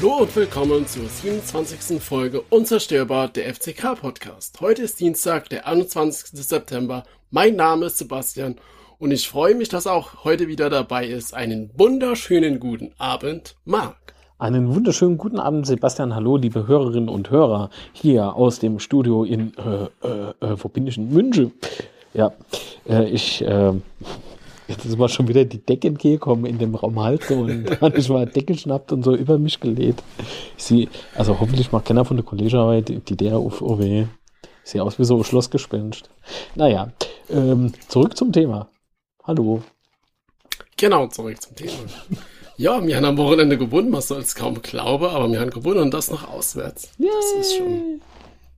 Hallo und willkommen zur 27. Folge Unzerstörbar der FCK Podcast. Heute ist Dienstag, der 21. September. Mein Name ist Sebastian und ich freue mich, dass auch heute wieder dabei ist. Einen wunderschönen guten Abend, Marc. Einen wunderschönen guten Abend, Sebastian. Hallo, liebe Hörerinnen und Hörer, hier aus dem Studio in, äh, äh, äh wo bin München? Ja, äh, ich, äh, Jetzt ist mal schon wieder die Decke entgegengekommen in dem Raum Hals und dann ich mal Decke geschnappt und so über mich gelegt. Ich sehe, also hoffentlich macht keiner von der Kollegearbeit die der auf OW. Ich sehe aus wie so ein Schlossgespenst. Naja, ähm, zurück zum Thema. Hallo. Genau, zurück zum Thema. Ja, wir haben am Wochenende gewonnen, man soll es kaum glauben, aber wir haben gewonnen und das noch auswärts. Yay. Das ist schon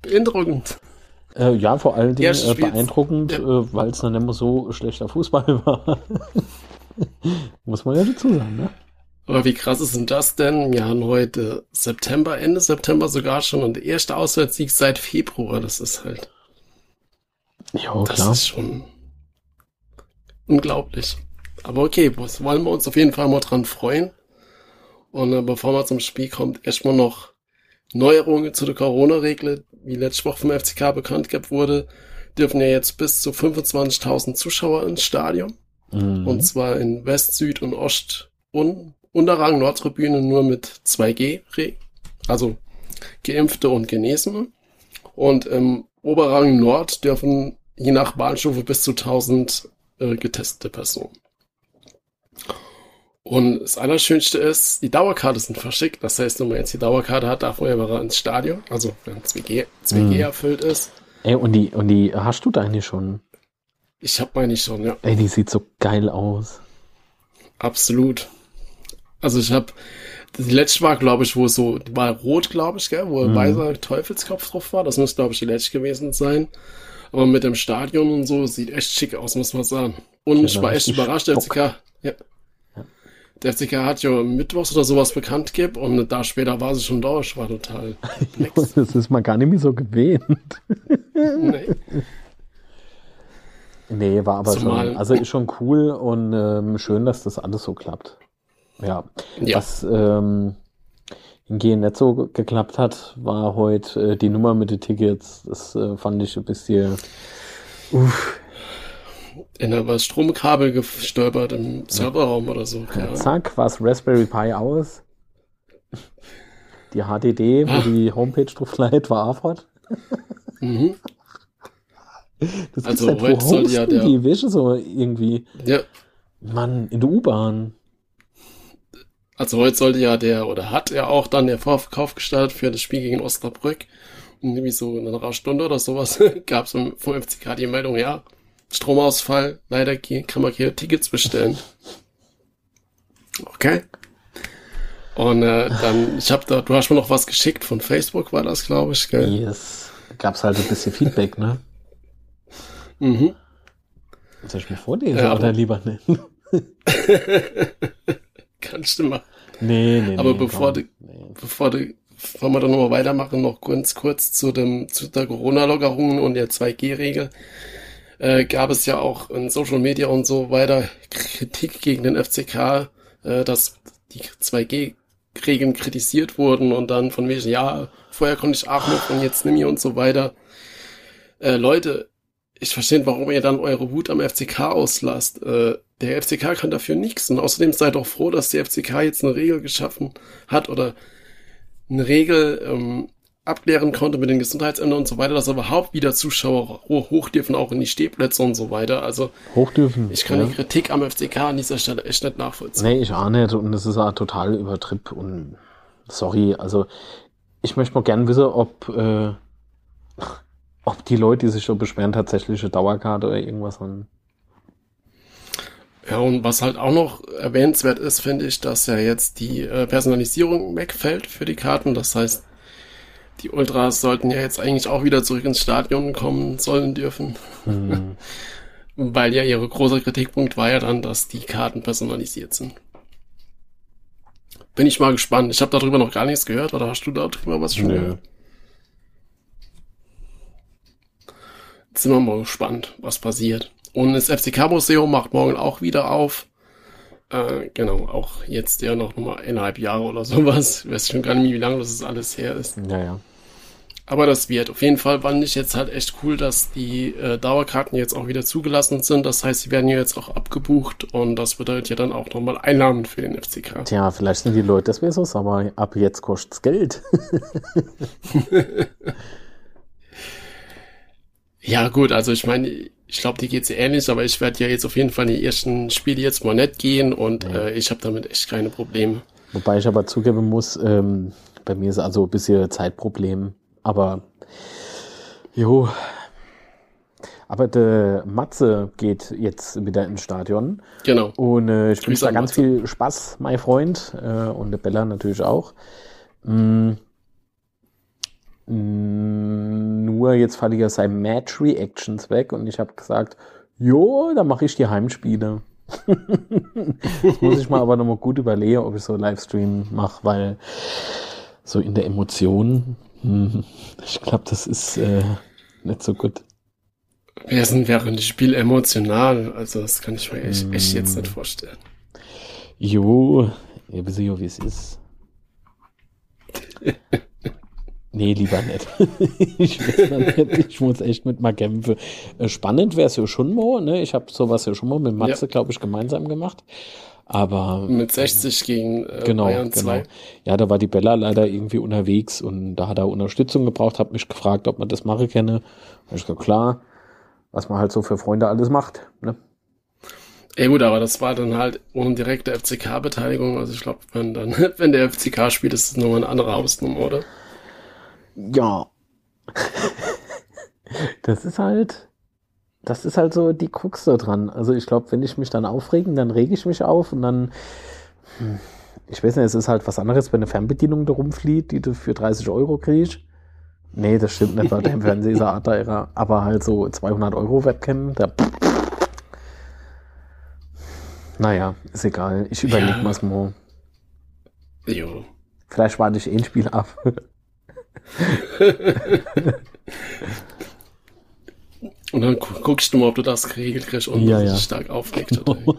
beeindruckend. Äh, ja, vor allen Dingen äh, beeindruckend, ja. äh, weil es dann immer so schlechter Fußball war. Muss man ja dazu sagen, ne? Aber wie krass ist denn das denn? Wir haben heute September, Ende September sogar schon und der erste Auswärtssieg seit Februar. Das ist halt. Ja, das klar. ist schon unglaublich. Aber okay, wollen wir uns auf jeden Fall mal dran freuen. Und äh, bevor man zum Spiel kommt, erstmal noch Neuerungen zu der Corona-Regel, wie letzte Woche vom FCK bekannt gegeben wurde, dürfen ja jetzt bis zu 25.000 Zuschauer ins Stadion. Mhm. Und zwar in West, Süd und Ost und Unterrang Nordtribüne nur mit 2G, also Geimpfte und Genesene. Und im Oberrang Nord dürfen je nach Bahnstufe bis zu 1000 äh, getestete Personen. Und das Allerschönste ist, die Dauerkarte sind verschickt. Das heißt, wenn man jetzt die Dauerkarte hat, darf man ja ins Stadion. Also, wenn 2G, 2G mhm. erfüllt ist. Ey, und die, und die hast du deine schon? Ich hab meine schon, ja. Ey, die sieht so geil aus. Absolut. Also ich hab, die letzte war, glaube ich, wo so, die war rot, glaube ich, gell, wo ein mhm. weißer Teufelskopf drauf war. Das muss, glaube ich, die letzte gewesen sein. Aber mit dem Stadion und so sieht echt schick aus, muss man sagen. Und ja, ich war echt überrascht, als ich, ja, der FCK hat ja Mittwochs oder sowas bekannt gegeben und da später war sie schon da. Ich war total das ist mal gar nicht mehr so gewähnt. nee. Nee, war aber Zumal, schon, also ist schon cool und ähm, schön, dass das alles so klappt. Ja. ja. Was ähm, hingehend nicht so geklappt hat, war heute äh, die Nummer mit den Tickets. Das äh, fand ich ein bisschen. Uff, in der Stromkabel gestolpert im Serverraum oder so. Ja. Zack, war Raspberry Pi aus. Die HDD, wo Ach. die Homepage drauf leitet, war AFOD. Mhm. Das also halt, heute soll ja der... Die Wäsche so irgendwie. Ja. Mann, in der U-Bahn. Also heute sollte ja der, oder hat er auch dann der Vorverkauf gestartet für das Spiel gegen Osnabrück. Und irgendwie so in einer Stunde oder sowas gab es vom FCK die Meldung, ja, Stromausfall, leider kann man hier Tickets bestellen. Okay. Und äh, dann, ich habe da, du hast mir noch was geschickt von Facebook, war das, glaube ich, gell? Yes. Gab's halt ein bisschen Feedback, ne? Mhm. Soll ich mir vorlesen ja, oder lieber nennen? Kannst du mal. Nee, nee, Aber nee, bevor, du, nee. bevor du, bevor wir dann nochmal weitermachen, noch ganz kurz zu dem, zu der Corona-Lockerung und der 2G-Regel äh, gab es ja auch in Social Media und so weiter Kritik gegen den FCK, äh, dass die 2G-Regeln kritisiert wurden und dann von wegen, ja, vorher konnte ich noch und jetzt nimm ich und so weiter. Äh, Leute, ich verstehe, warum ihr dann eure Wut am FCK auslasst. Äh, der FCK kann dafür nichts und außerdem seid doch froh, dass der FCK jetzt eine Regel geschaffen hat oder eine Regel ähm, abklären konnte mit den Gesundheitsämtern und so weiter, dass überhaupt wieder Zuschauer hoch dürfen, auch in die Stehplätze und so weiter. Also hoch dürfen. Ich kann ja. die Kritik am FCK an dieser Stelle echt nicht nachvollziehen. Nee, ich auch nicht und das ist auch total übertrieb und sorry, also ich möchte mal gern wissen, ob äh, ob die Leute, die sich schon beschweren, tatsächlich eine Dauerkarte oder irgendwas haben. Ja, und was halt auch noch erwähnenswert ist, finde ich, dass ja jetzt die äh, Personalisierung wegfällt für die Karten. Das heißt, die Ultras sollten ja jetzt eigentlich auch wieder zurück ins Stadion kommen sollen dürfen. Mhm. Weil ja ihre großer Kritikpunkt war ja dann, dass die Karten personalisiert sind. Bin ich mal gespannt. Ich habe darüber noch gar nichts gehört, oder hast du darüber was schon Nö. gehört? Jetzt sind wir mal gespannt, was passiert. Und das FCK-Museum macht morgen auch wieder auf. Äh, genau, auch jetzt ja noch mal eineinhalb Jahre oder sowas. Ich weiß schon gar nicht, wie lange das alles her ist. Naja. Aber das wird. Auf jeden Fall fand ich jetzt halt echt cool, dass die äh, Dauerkarten jetzt auch wieder zugelassen sind. Das heißt, sie werden ja jetzt auch abgebucht und das bedeutet ja dann auch nochmal Einnahmen für den FCK. Tja, vielleicht sind die Leute das wäre so, aber ab jetzt kostet's Geld. ja, gut, also ich meine, ich glaube, die geht's ähnlich, aber ich werde ja jetzt auf jeden Fall in die ersten Spiele jetzt mal nicht gehen und ja. äh, ich habe damit echt keine Probleme. Wobei ich aber zugeben muss, ähm, bei mir ist also ein bisschen Zeitproblem aber jo. Aber der Matze geht jetzt wieder ins Stadion. Genau. Und äh, ich wünsche da ganz Matze. viel Spaß, mein Freund. Äh, und der Bella natürlich auch. Mm. Mm, nur jetzt falle ich ja sein Match Reactions weg und ich habe gesagt, jo, dann mache ich die Heimspiele. das muss ich mal aber nochmal gut überlegen, ob ich so Livestream mache, weil so in der Emotion ich glaube, das ist äh, nicht so gut. Wer sind während des Spiel emotional? Also, das kann ich mir echt, mm. echt jetzt nicht vorstellen. Jo, ihr wisst ja, wie es ist. nee, lieber nicht. ich, nicht. ich, muss echt mit mal kämpfen. Äh, spannend wäre es ja schon mal, ne? Ich habe sowas ja schon mal mit Matze, ja. glaube ich, gemeinsam gemacht. Aber mit 60 gegen äh, genau, Bayern 2. Genau. Ja, da war die Bella leider irgendwie unterwegs und da hat er Unterstützung gebraucht, hat mich gefragt, ob man das machen kenne. Da ich gesagt, klar, was man halt so für Freunde alles macht. Ne? Ja gut, aber das war dann halt ohne direkte FCK-Beteiligung. Also ich glaube, wenn dann, wenn der FCK spielt, ist es nochmal eine andere Hausnummer, oder? Ja. das ist halt, das ist halt so die Krux da dran. Also ich glaube, wenn ich mich dann aufregen, dann rege ich mich auf und dann, hm, ich weiß nicht, es ist halt was anderes, wenn eine Fernbedienung da rumfliegt, die du für 30 Euro kriegst. Nee, das stimmt nicht bei dem Fernseher, aber halt so 200 Euro Webcam, da, naja, ist egal. Ich überlege ja. mal's mal. Jo. Vielleicht warte ich eh ein Spiel ab. Und dann guckst du mal, ob du das geregelt kriegst und ja, ja. stark auflegt. Oder? oh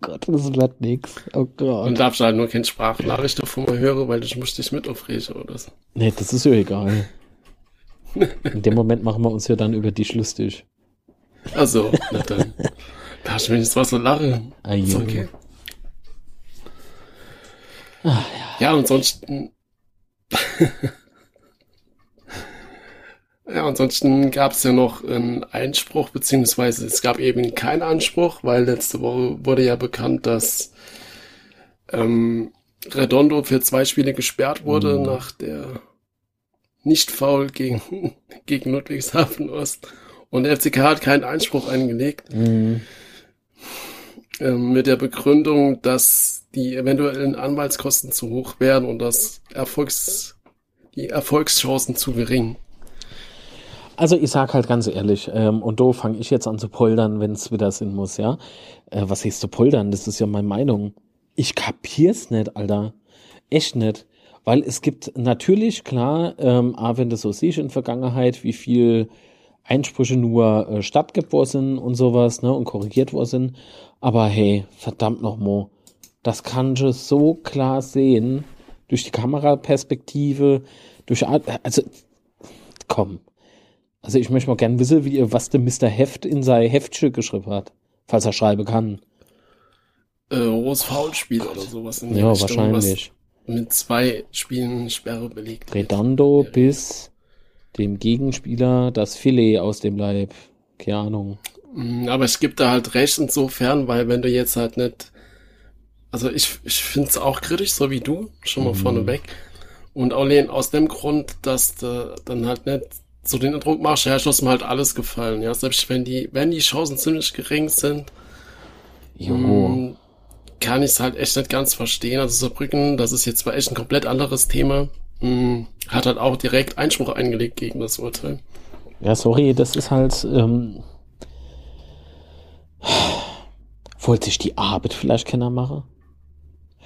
Gott, das wird nix. Oh Gott. Und darfst halt nur keine Sprachnachricht davon mal hören, weil du musst dich mit aufregen oder so. Nee, das ist ja egal. In dem Moment machen wir uns ja dann über dich lustig. Also, na dann. Darfst du wenigstens was so lachen. Ah, ist okay. Ah, ja. ja, ansonsten. Ja, ansonsten gab es ja noch einen Einspruch, beziehungsweise es gab eben keinen Anspruch, weil letzte Woche wurde ja bekannt, dass ähm, Redondo für zwei Spiele gesperrt wurde mhm. nach der Nicht-Foul gegen, gegen Ludwigshafen Ost. Und der FCK hat keinen Einspruch eingelegt. Mhm. Ähm, mit der Begründung, dass die eventuellen Anwaltskosten zu hoch wären und das Erfolgs, die Erfolgschancen zu gering. Also ich sag halt ganz ehrlich, ähm, und da fange ich jetzt an zu poldern, wenn es wieder Sinn muss, ja. Äh, was heißt zu poldern? Das ist ja meine Meinung. Ich kapier's nicht, Alter. Echt nicht. Weil es gibt natürlich, klar, ähm, aber wenn du so siehst in Vergangenheit, wie viel Einsprüche nur äh, stattgeboren sind und sowas, ne, und korrigiert worden sind. Aber hey, verdammt nochmal, das kannst du so klar sehen, durch die Kameraperspektive, durch, also, komm, also ich möchte mal gerne wissen, wie, was der Mr. Heft in sein Heftstück geschrieben hat, falls er schreiben kann. Äh, rohes Foulspiel oder sowas in Ja, Richtung, wahrscheinlich. Mit zwei Spielen Sperre belegt. Redondo wird. bis dem Gegenspieler das Filet aus dem Leib. Keine Ahnung. Mm, aber es gibt da halt recht insofern, weil wenn du jetzt halt nicht, also ich, ich finde es auch kritisch, so wie du, schon mal mhm. vorneweg. Und auch aus dem Grund, dass du dann halt nicht so den Eindruck machst, ja, ist mir halt alles gefallen, ja, selbst wenn die, wenn die Chancen ziemlich gering sind. Mh, mm, kann ich es halt echt nicht ganz verstehen. Also Saarbrücken, das ist jetzt zwar echt ein komplett anderes Thema, mh, mm, hat halt auch direkt Einspruch eingelegt gegen das Urteil. Ja, sorry, das ist halt, ähm, wollte sich die Arbeit vielleicht keiner machen?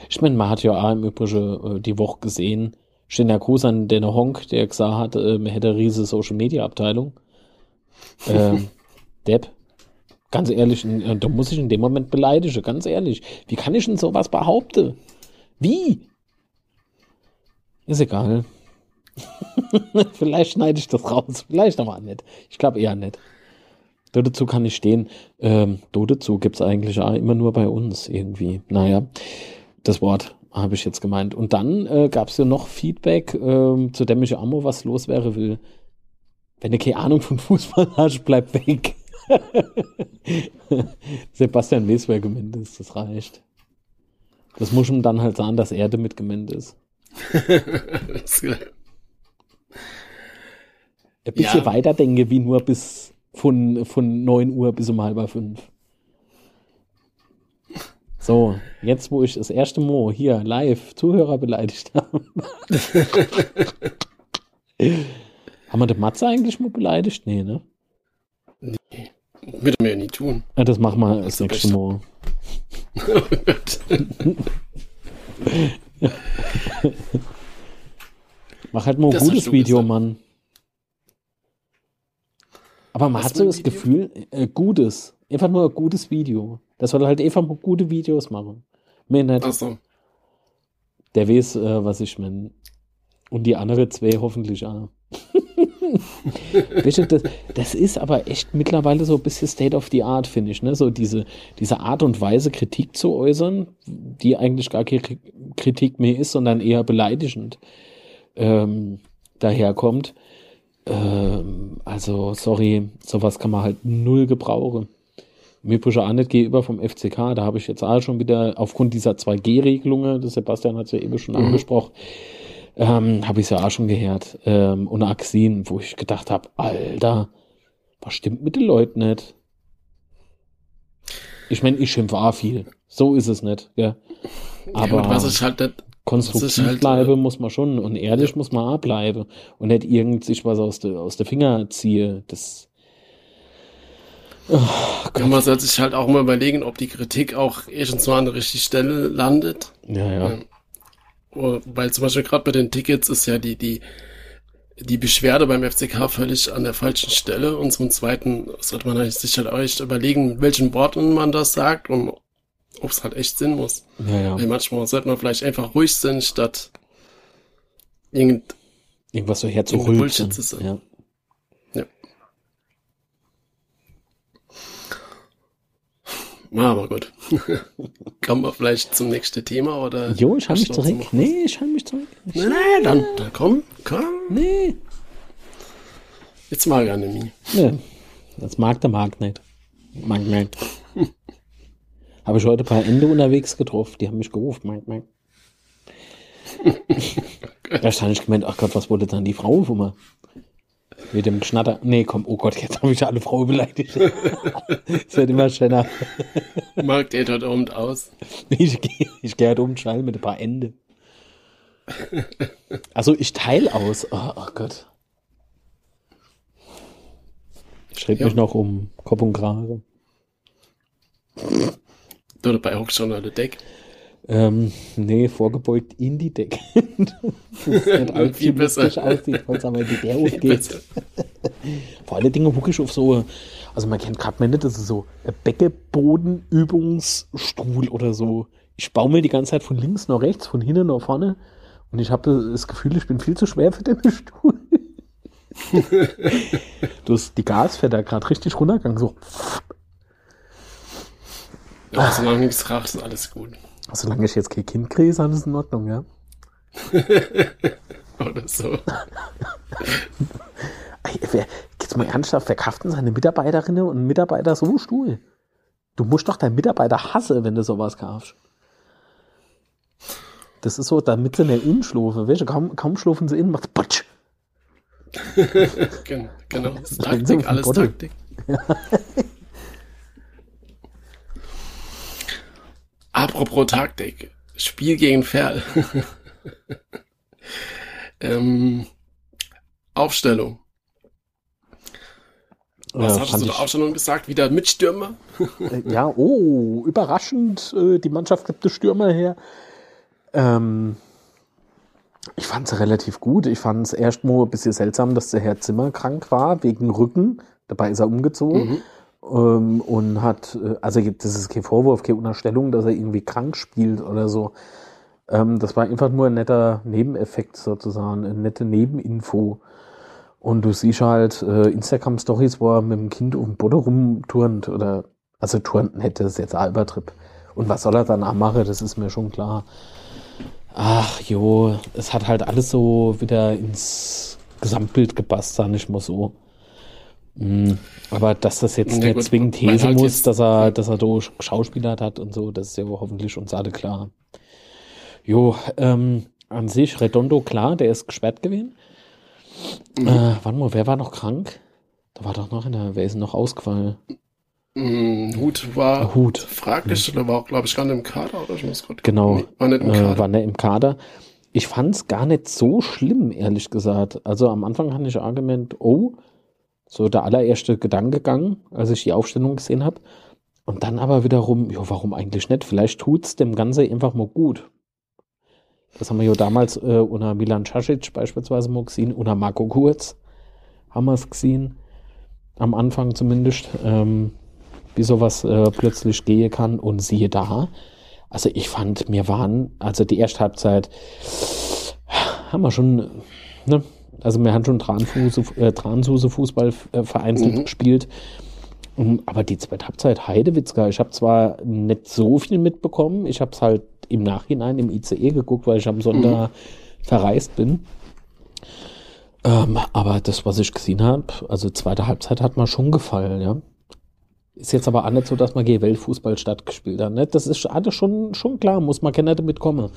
Ich meine, man hat ja auch im Übrigen äh, die Woche gesehen, Schöner Gruß an den Honk, der gesagt hat, äh, man hätte eine riesige Social Media Abteilung. Ähm, Depp, Ganz ehrlich, da muss ich in dem Moment beleidigen, ganz ehrlich. Wie kann ich denn sowas behaupten? Wie? Ist egal. vielleicht schneide ich das raus, vielleicht aber nicht. Ich glaube eher nicht. Dazu kann ich stehen. Ähm, dazu gibt es eigentlich auch immer nur bei uns irgendwie. Naja, das Wort habe ich jetzt gemeint. Und dann äh, gab es ja noch Feedback, ähm, zu dem ich Ammo was los wäre will. Wenn du keine Ahnung von Fußball hast, bleib weg. Sebastian wer gemeint ist, das reicht. Das muss ihm dann halt sagen, dass er damit gemeint ist. Ein bisschen ja. weiter denke, wie nur bis von, von 9 Uhr bis um halb fünf. So, jetzt wo ich das erste Mal hier live Zuhörer beleidigt habe. Haben wir den Matze eigentlich mal beleidigt? Nee, ne? Nee. Würde mir ja nie tun. Ja, das machen wir das, das nächste Mal. Gott. Mach halt mal ein das gutes Video, gesagt. Mann. Aber man Was hat so das Video? Gefühl, äh, gutes. Einfach nur ein gutes Video. Das soll halt einfach gute Videos machen. Mehr nicht. Ach so. Der weiß, äh, was ich meine. Und die andere zwei hoffentlich auch. weißt du, das, das, ist aber echt mittlerweile so ein bisschen State of the Art, finde ich. Ne? So diese, diese Art und Weise, Kritik zu äußern, die eigentlich gar keine Kritik mehr ist, sondern eher beleidigend ähm, daherkommt. Ähm, also, sorry, sowas kann man halt null gebrauchen. Mir pushe auch nicht gegenüber vom FCK, da habe ich jetzt auch schon wieder aufgrund dieser 2G-Regelungen, das Sebastian hat es ja eben schon mhm. angesprochen, ähm, habe ich es ja auch schon gehört. Ähm, und Axin, wo ich gedacht habe, Alter, was stimmt mit den Leuten nicht? Ich meine, ich schimpfe auch viel. So ist es nicht. Ja. Aber ja, was ich halt nicht, konstruktiv halt, bleibe, äh, muss man schon. Und ehrlich ja. muss man auch bleiben. Und nicht irgend sich was aus der aus der Finger ziehe. Das. Oh, ja, man sollte sich halt auch mal überlegen, ob die Kritik auch erstens mal an der richtigen Stelle landet. Ja, ja. Ähm, weil zum Beispiel gerade bei den Tickets ist ja die, die, die Beschwerde beim FCK völlig an der falschen Stelle. Und zum Zweiten sollte man sich halt auch echt überlegen, welchen Worten man das sagt und ob es halt echt Sinn muss. Ja, ja. Weil manchmal sollte man vielleicht einfach ruhig sein, statt irgend, irgendwas so herzurülpsen. Bullshit zu sein. Ja. ja. Aber gut. Kommen wir vielleicht zum nächsten Thema oder? Jo, ich halte mich zurück. Nee, ich halte mich zurück. Nee, nee, dann, dann komm, komm. Nee. Jetzt mag er nämlich. Nee. Das mag der Markt nicht. Mag nicht. Habe ich heute ein paar Ende unterwegs getroffen. Die haben mich gerufen. Mag, mag. da stand ich gemeint, ach Gott, was wollte dann die Frau von mir? Mit dem Schnatter. Nee, komm, oh Gott, jetzt habe ich alle Frauen beleidigt. Es wird immer schöner. Mag der dort oben aus? Ich gehe ich geh halt um schnell mit ein paar Ende. Also ich teile aus. Oh, oh Gott. Ich schreibe ja. mich noch um Kopf und Krage. Du dabei hockst schon der Deck. Ähm, nee, vorgebeugt in die Decke. das ist nicht besser aussieht, falls aber die der aufgeht. Vor allen Dingen wirklich auf so, also man kennt gerade nicht, das ist so ein Beckenbodenübungsstuhl oder so. Ich baue mir die ganze Zeit von links nach rechts, von hinten nach vorne und ich habe das Gefühl, ich bin viel zu schwer für den Stuhl. du hast die Gasfeder gerade richtig runtergegangen, so. Ja, solange nichts raucht, ist alles gut. Solange ich jetzt kein Kind kriege, ist alles in Ordnung, ja? Oder so. Jetzt mal ernsthaft, verkraften seine Mitarbeiterinnen und Mitarbeiter so Stuhl? Du musst doch deinen Mitarbeiter hassen, wenn du sowas kaufst. Das ist so, damit sie nicht umschlafen. Weißt du, kaum, kaum schlafen sie in, macht Patsch. genau, das ist Taktik, alles. Taktik. Ja. Apropos Taktik. Spiel gegen Ferl. ähm, Aufstellung. Was ja, hast du zur Aufstellung gesagt? Wieder mit Stürmer? Äh, ja, oh, überraschend. Äh, die Mannschaft gibt es Stürmer her. Ähm, ich fand es relativ gut. Ich fand es erst mal ein bisschen seltsam, dass der Herr Zimmer krank war, wegen Rücken. Dabei ist er umgezogen. Mhm. Ähm, und hat, äh, also das ist kein Vorwurf, keine Unterstellung, dass er irgendwie krank spielt oder so. Ähm, das war einfach nur ein netter Nebeneffekt sozusagen, eine nette Nebeninfo. Und du siehst halt äh, Instagram-Stories, wo er mit dem Kind dem Boden rumturnt oder, also turnt hätte, ist jetzt ein Albertrip. Und was soll er danach machen, das ist mir schon klar. Ach jo, es hat halt alles so wieder ins Gesamtbild gepasst, sag ich mal so. Mhm. Aber dass das jetzt ja, nicht gut, zwingend These halt muss, dass er, dass er da Schauspieler hat und so, das ist ja hoffentlich uns alle klar. Jo, ähm, an sich Redondo klar, der ist gesperrt gewesen. Mhm. Äh, warte mal, wer war noch krank? Da war doch noch einer, wer ist noch ausgefallen? Mm, Hut war Hut. fraglich, ja. oder war auch, glaube ich, gar nicht im Kader, oder? Ich muss grad genau, nee, war nicht im Kader. Äh, war nicht im Kader. Ich fand es gar nicht so schlimm, ehrlich gesagt. Also am Anfang hatte ich Argument, oh, so der allererste Gedanke gegangen, als ich die Aufstellung gesehen habe. Und dann aber wiederum, ja, warum eigentlich nicht? Vielleicht tut's dem Ganze einfach mal gut. Das haben wir ja damals äh, unter Milan Casic beispielsweise mal gesehen, unter Marco Kurz haben wir es gesehen. Am Anfang zumindest, ähm, wie sowas äh, plötzlich gehen kann. Und siehe da, also ich fand, mir waren, also die erste Halbzeit haben wir schon, ne, also wir haben schon Tranfuse, äh, Transuse Fußball äh, vereinzelt mhm. gespielt. Um, aber die zweite Halbzeit Heidewitzka, ich habe zwar nicht so viel mitbekommen, ich habe es halt im Nachhinein im ICE geguckt, weil ich am Sonntag mhm. verreist bin. Ähm, aber das, was ich gesehen habe, also zweite Halbzeit hat mir schon gefallen, ja. Ist jetzt aber auch nicht so, dass man Weltfußball stattgespielt hat. Ne? Das ist alles schon, schon klar, muss man keiner damit kommen.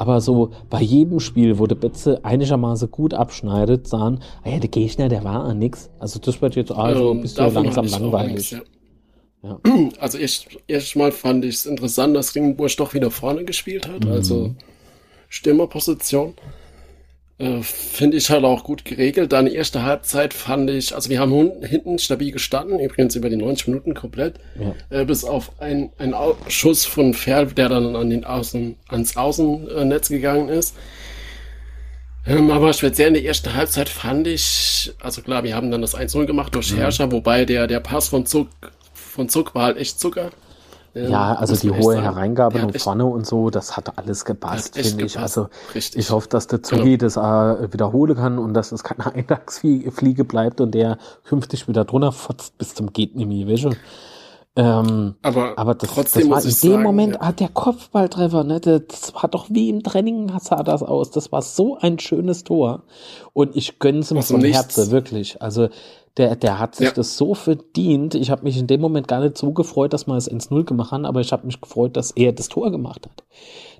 Aber so bei jedem Spiel, wo der Betze einigermaßen gut abschneidet, sagen, ah ja, der Gegner, der war an nix. Also das wird jetzt also ein bisschen langsam langweilig. Nix, ja. Ja. Also erst, erst mal fand ich es interessant, dass Ringburg doch wieder vorne gespielt hat, mhm. also Stürmerposition. Äh, Finde ich halt auch gut geregelt. Dann die erste Halbzeit fand ich, also wir haben hinten stabil gestanden, übrigens über die 90 Minuten komplett, ja. äh, bis auf ein, ein Schuss von Ferl, der dann an den Außen, ans Außennetz gegangen ist. Ähm, aber speziell in der ersten Halbzeit fand ich, also klar, wir haben dann das 1-0 gemacht durch mhm. Herrscher, wobei der, der Pass von Zug, von Zug war halt echt Zucker. Ja, also die hohe sagen. Hereingabe nach vorne und so, das hat alles gepasst, finde ich. Also Richtig. ich hoffe, dass der Zugi genau. das äh, wiederholen kann und dass es keine Eintagsfliege bleibt und der künftig wieder drunter fotzt bis zum geht nicht mehr, weißt du? Ähm, aber, aber das, trotzdem das war in dem sagen, Moment, ja. ah, der Kopfballtreffer, ne, das war doch wie im Training sah das aus. Das war so ein schönes Tor. Und ich gönn's ihm vom Herzen, wirklich. Also der, der hat sich ja. das so verdient. Ich habe mich in dem Moment gar nicht so gefreut, dass wir es ins Null gemacht haben, aber ich habe mich gefreut, dass er das Tor gemacht hat.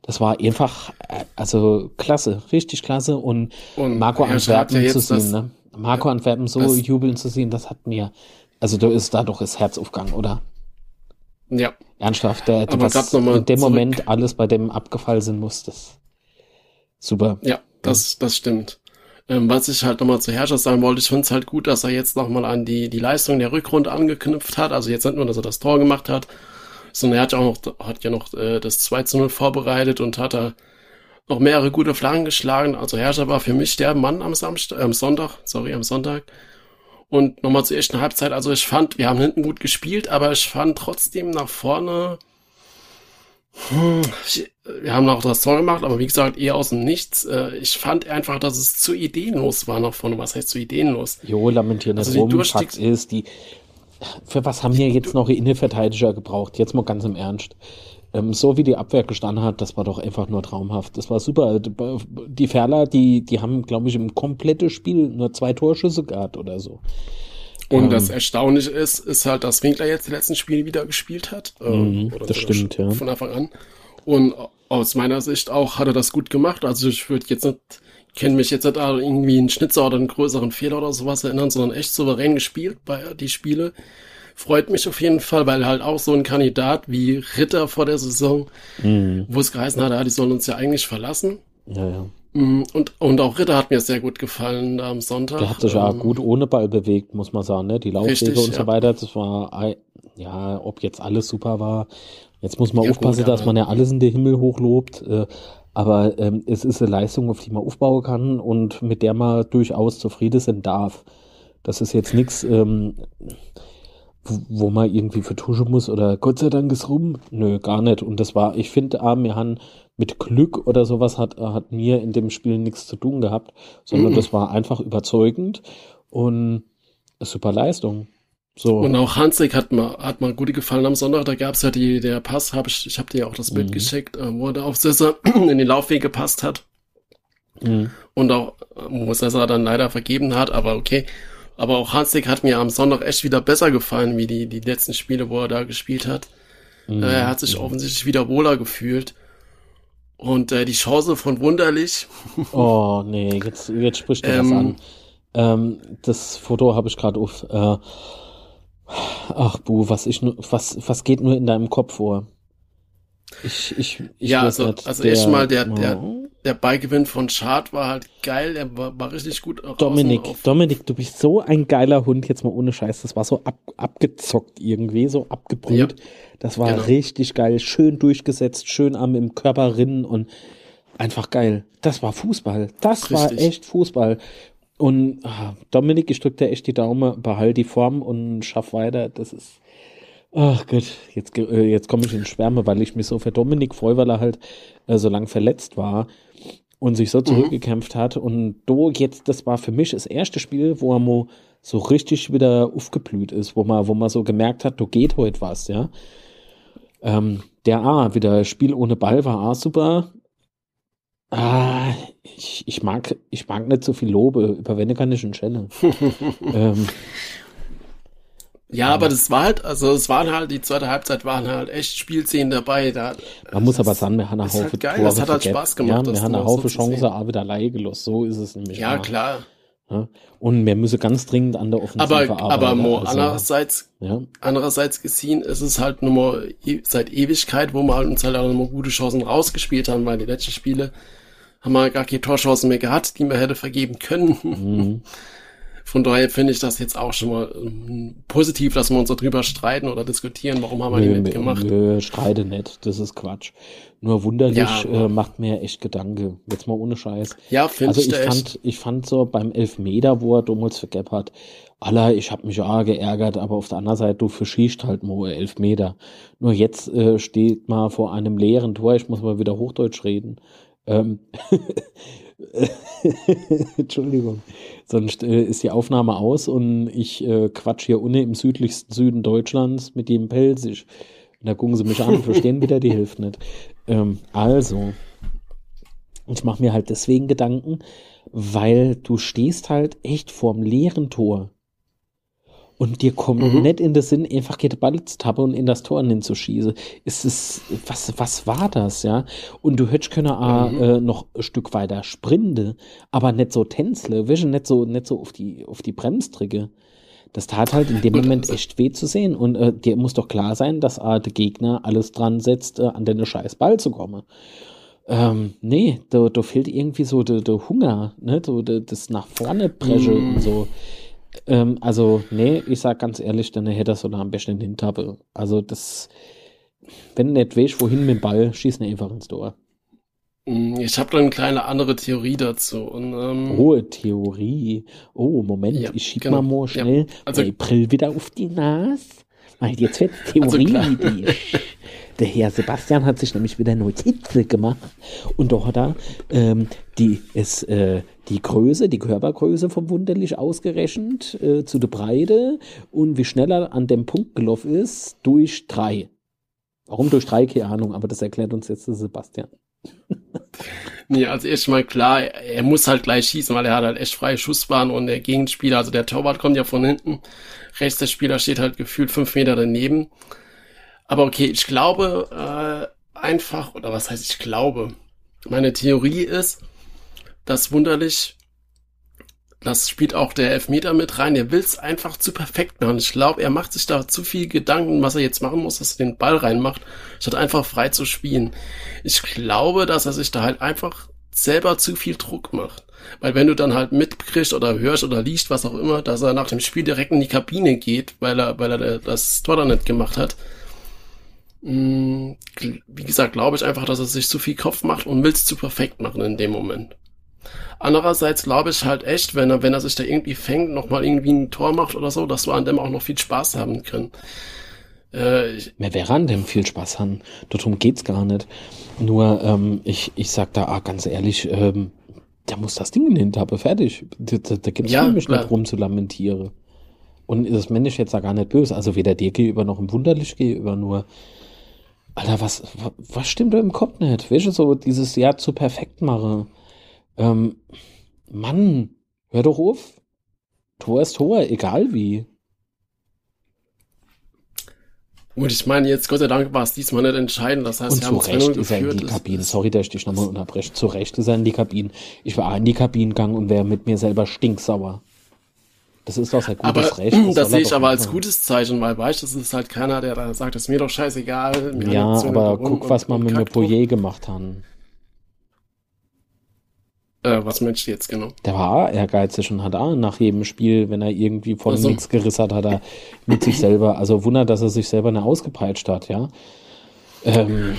Das war einfach, äh, also klasse, richtig klasse. Und, und Marco Antwerpen ja zu sehen, ne? Marco ja, Antwerpen so jubeln zu sehen, das hat mir, also da ist dadurch das Herzaufgang, oder? Ja. Ernsthaft, der, aber was in dem zurück. Moment alles bei dem abgefallen sein muss, das super. Ja, das, das stimmt. Ähm, was ich halt nochmal zu Herrscher sagen wollte, ich finde es halt gut, dass er jetzt nochmal an die, die Leistung der Rückrunde angeknüpft hat. Also jetzt nicht nur, dass er das Tor gemacht hat, sondern er hat ja auch noch, hat ja noch äh, das 2 zu 0 vorbereitet und hat da noch mehrere gute Flaggen geschlagen. Also Herrscher war für mich der Mann am Samstag, äh, Sonntag, sorry, am Sonntag. Und nochmal zur ersten Halbzeit, also ich fand, wir haben hinten gut gespielt, aber ich fand trotzdem nach vorne, hm, wir haben auch das Tor gemacht, aber wie gesagt, eher aus dem Nichts. Äh, ich fand einfach, dass es zu ideenlos war nach vorne. Was heißt zu ideenlos? Jo, lamentieren also rum. Fakt ist, die, für was haben wir jetzt noch Innenverteidiger gebraucht? Jetzt mal ganz im Ernst. Ähm, so wie die Abwehr gestanden hat, das war doch einfach nur traumhaft. Das war super. Die Ferler, die, die haben, glaube ich, im kompletten Spiel nur zwei Torschüsse gehabt oder so. Und ähm, das Erstaunliche ist, ist halt, dass Winkler jetzt die letzten Spiele wieder gespielt hat. Ähm, das stimmt, ja. Von Anfang an. Und aus meiner Sicht auch hat er das gut gemacht. Also ich würde jetzt nicht, kenne mich jetzt nicht irgendwie einen Schnitzer oder einen größeren Fehler oder sowas erinnern, sondern echt souverän gespielt bei die Spiele. Freut mich auf jeden Fall, weil halt auch so ein Kandidat wie Ritter vor der Saison, mhm. wo es geheißen hat, ja, die sollen uns ja eigentlich verlassen. Ja, ja. Mhm, und, und auch Ritter hat mir sehr gut gefallen da am Sonntag. Der hat sich ja ähm, gut ohne Ball bewegt, muss man sagen, ne? Die Laufwege und so weiter, das war, ja, ob jetzt alles super war. Jetzt muss man ja, aufpassen, gut, dass man ja alles in den Himmel hochlobt. Äh, aber ähm, es ist eine Leistung, auf die man aufbauen kann und mit der man durchaus zufrieden sein darf. Das ist jetzt nichts, ähm, wo, man irgendwie vertuschen muss oder Gott sei Dank ist rum. Nö, gar nicht. Und das war, ich finde, ah, wir haben mit Glück oder sowas hat, hat mir in dem Spiel nichts zu tun gehabt, sondern mhm. das war einfach überzeugend und super Leistung. So. Und auch Hansik hat mal, hat mal gut gefallen am Sonntag. Da gab's ja die, der Pass, hab ich, ich habe dir ja auch das Bild mhm. geschickt, äh, wo er auf Sessa in den Laufweg gepasst hat. Mhm. Und auch, wo Sessa dann leider vergeben hat, aber okay. Aber auch Hansik hat mir am Sonntag echt wieder besser gefallen, wie die, die letzten Spiele, wo er da gespielt hat. Mhm. Äh, er hat sich offensichtlich wieder wohler gefühlt. Und äh, die Chance von Wunderlich. oh, nee, jetzt, jetzt spricht er ähm, was an. Ähm, das Foto habe ich gerade auf. Äh, ach, Bu, was, ich, was, was geht nur in deinem Kopf vor? Ich, ich, ich ja, also, nicht, also der, erstmal der, der, oh der Beigewinn von Schad war halt geil, der war, war richtig gut. Dominik, Dominik, du bist so ein geiler Hund, jetzt mal ohne Scheiß. Das war so ab, abgezockt irgendwie, so abgebrüht. Ja, das war genau. richtig geil, schön durchgesetzt, schön am im Körper rinnen und einfach geil. Das war Fußball. Das richtig. war echt Fußball. Und ah, Dominik, ich drück dir echt die Daumen, behalt die Form und schaff weiter. Das ist Ach Gott, jetzt, äh, jetzt komme ich in Schwärme, weil ich mich so für Dominik freue, weil er halt äh, so lang verletzt war und sich so mhm. zurückgekämpft hat. Und do jetzt, das war für mich das erste Spiel, wo er mo so richtig wieder aufgeblüht ist, wo man, wo man so gemerkt hat, du geht heute was, ja. Ähm, der A, wieder Spiel ohne Ball war A super. Ah, ich, ich mag, ich mag nicht so viel Lobe, über wenn kann ich schon schellen. ähm, ja, aber das war halt, also es waren halt, die zweite Halbzeit waren halt echt Spielszenen dabei. Da, Man muss aber sagen, wir haben eine Haufe halt geil, Das hat halt Spaß gemacht. Ja, wir haben eine Haufe so Chance, aber wieder Laie gelost. So ist es nämlich. Ja, mal. klar. Ja, und wir müssen ganz dringend an der Offensive aber, arbeiten. Aber Mo, also, andererseits, ja. andererseits gesehen ist es halt nur mal e, seit Ewigkeit, wo wir halt uns halt auch noch gute Chancen rausgespielt haben, weil die letzten Spiele haben wir gar keine Torchancen mehr gehabt, die man hätte vergeben können. Mhm. Von daher finde ich das jetzt auch schon mal ähm, positiv, dass wir uns darüber streiten oder diskutieren, warum haben wir nö, die nicht gemacht. Nö, streite nicht, das ist Quatsch. Nur wunderlich ja, äh, macht mir echt Gedanke. Jetzt mal ohne Scheiß. Ja, finde also ich. Ich fand, ich fand so beim Elfmeter, wo er damals für hat, Allah, ich hab mich auch geärgert, aber auf der anderen Seite, du verschießt halt mal Elfmeter. Nur jetzt äh, steht mal vor einem leeren Tor, ich muss mal wieder Hochdeutsch reden. Ähm, Entschuldigung. Sonst äh, ist die Aufnahme aus und ich äh, quatsch hier unten im südlichsten Süden Deutschlands mit dem Pelsisch. Und da gucken sie mich an und verstehen wieder die Hilfe nicht. Ähm, also, ich mache mir halt deswegen Gedanken, weil du stehst halt echt vorm leeren Tor. Und dir kommt mhm. nicht in den Sinn, einfach geht Ball zu tappen und in das Tor hinzuschießen. Ist es, was, was war das, ja? Und du hättest können mhm. äh, noch ein Stück weiter sprinten, aber nicht so tänzle, weißt nicht so, nicht so auf die, auf die Bremstricke. Das tat halt in dem Moment echt weh zu sehen. Und äh, dir muss doch klar sein, dass äh, der Gegner alles dran setzt, äh, an den scheiß Ball zu kommen. Ähm, nee, da, da fehlt irgendwie so der, der Hunger, ne? So der, das nach vorne Presche mm. und so. Ähm, also, nee, ich sag ganz ehrlich, dann hätte er so am besten den Hintappe. Also, das, wenn du nicht weißt, wohin mit dem Ball, schieß ihn einfach ins Tor. Mm, ich habe da eine kleine andere Theorie dazu. Und, ähm, oh, Theorie. Oh, Moment, ja, ich schieb genau. mal, mal schnell ja, also, April wieder auf die Nase. Weil jetzt wird Theorie. Also der Herr Sebastian hat sich nämlich wieder Notizen gemacht und da hat er ähm, die, ist, äh, die Größe, die Körpergröße vom Wunderlich ausgerechnet äh, zu der Breite und wie schnell er an dem Punkt gelaufen ist, durch drei. Warum durch drei, keine Ahnung, aber das erklärt uns jetzt der Sebastian. nee, also erstmal klar, er muss halt gleich schießen, weil er hat halt echt freie Schussbahn und der Gegenspieler, also der Torwart kommt ja von hinten, rechts der Spieler steht halt gefühlt fünf Meter daneben aber okay, ich glaube äh, einfach, oder was heißt ich glaube? Meine Theorie ist, dass wunderlich, das spielt auch der Elfmeter mit rein, der will es einfach zu perfekt machen. Ich glaube, er macht sich da zu viel Gedanken, was er jetzt machen muss, dass er den Ball reinmacht, statt einfach frei zu spielen. Ich glaube, dass er sich da halt einfach selber zu viel Druck macht. Weil wenn du dann halt mitkriegst oder hörst oder liest, was auch immer, dass er nach dem Spiel direkt in die Kabine geht, weil er, weil er das Tor dann nicht gemacht hat, Mm, wie gesagt, glaube ich einfach, dass er sich zu viel Kopf macht und will es zu perfekt machen in dem Moment. Andererseits glaube ich halt echt, wenn er, wenn er sich da irgendwie fängt, nochmal irgendwie ein Tor macht oder so, dass wir an dem auch noch viel Spaß haben können. Äh, Wer wäre an dem viel Spaß haben? Darum geht's gar nicht. Nur, ähm, ich, ich sag da ah, ganz ehrlich, ähm, der muss das Ding in den Hinterbe fertig. Da, da, da gibt's ja, mich nicht rum zu lamentieren. Und das Männlich jetzt da gar nicht böse. Also weder dir gegenüber noch im Wunderlich gegenüber, nur, Alter, was, was, stimmt da im Kopf nicht? Weißt du, so dieses Jahr zu perfekt machen. Ähm, Mann, hör doch auf. Tor ist Tor, egal wie. Und ich meine, jetzt Gott sei Dank war es diesmal nicht entscheidend. Das heißt, und zu Recht ist er in die Kabine. Sorry, dass ich dich nochmal unterbreche. Zu Recht ist er in die Kabine. Ich war in die Kabine gegangen und wäre mit mir selber stinksauer. Das ist doch sein gutes aber, Recht. Das, das sehe ich aber als gutes Zeichen, weil weißt das ist halt keiner, der da sagt, es ist mir doch scheißegal. Ja, aber guck, was man mit Poyer gemacht haben. Äh, was meinst du jetzt genau? Der war ehrgeizig und hat auch nach jedem Spiel, wenn er irgendwie von also. nichts gerissen hat, hat er mit sich selber, also Wunder, dass er sich selber nicht ausgepeitscht hat, ja. Ähm,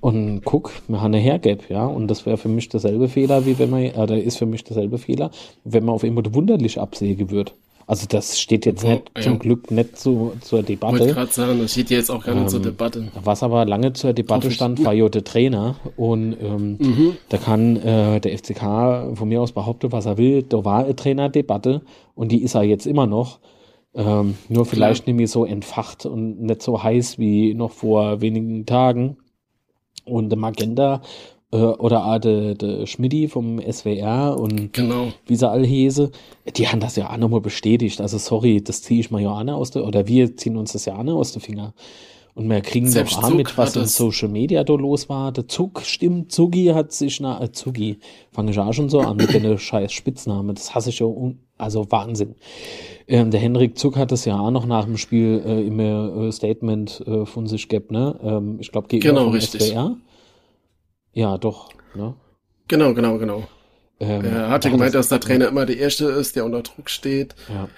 und guck, wir haben eine Hergap, ja, und das wäre für mich derselbe Fehler, wie wenn man, äh, da ist für mich derselbe Fehler, wenn man auf immer wunderlich absäge wird. Also das steht jetzt nicht, ja. zum Glück nicht zu, zur Debatte. Ich wollte gerade sagen, das steht jetzt auch gar nicht ähm, zur Debatte. Was aber lange zur Debatte stand, war ja der Trainer. Und ähm, mhm. da kann äh, der FCK von mir aus behaupten, was er will. Da war eine Trainerdebatte und die ist er jetzt immer noch. Ähm, nur vielleicht nämlich so entfacht und nicht so heiß wie noch vor wenigen Tagen. Und der Magenta äh, oder auch der, der Schmidti vom SWR und genau. wie sie alle hieße, die haben das ja auch nochmal bestätigt. Also sorry, das ziehe ich mal ja aus der, oder wir ziehen uns das ja auch aus der Finger. Und wir kriegen Selbst doch auch mit, was in Social Media da los war. Der Zug, stimmt, Zugi hat sich nach, äh, Zugi, fange ich auch schon so an mit dem scheiß Spitzname. Das hasse ich ja, also Wahnsinn. Ähm, der Henrik Zug hat das ja auch noch nach dem Spiel äh, immer äh, Statement äh, von sich gegeben, ne? Ähm, ich glaube, gegenüber genau, richtig. Ja, doch. Ne? Genau, genau, genau. Ähm, er hatte gemeint, dass der Trainer immer der Erste ist, der unter Druck steht. Ja.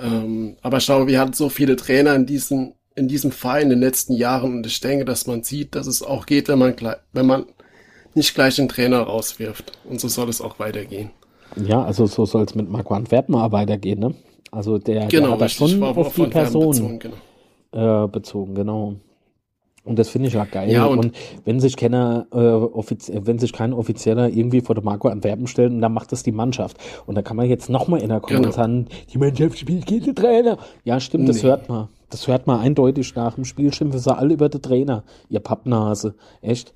Ähm, aber schau, wir hatten so viele Trainer in diesem, in diesem Verein in den letzten Jahren und ich denke, dass man sieht, dass es auch geht, wenn man, wenn man nicht gleich den Trainer rauswirft. Und so soll es auch weitergehen. Ja, also so soll es mit Marco Antwerpen weitergehen, ne? Also der, genau, der hat schon auf die Person bezogen, genau. Äh, bezogen, genau. Und das finde ich ja geil. Ja, und, und, wenn sich keiner, äh, wenn sich kein Offizieller irgendwie vor der Marco Antwerpen stellt, dann macht das die Mannschaft. Und da kann man jetzt nochmal in der Kommentar genau. sagen, die Mannschaft spielt gegen den Trainer. Ja, stimmt, das nee. hört man. Das hört man eindeutig nach dem Spiel. Schimpfen sie alle über den Trainer. Ihr Pappnase. Echt?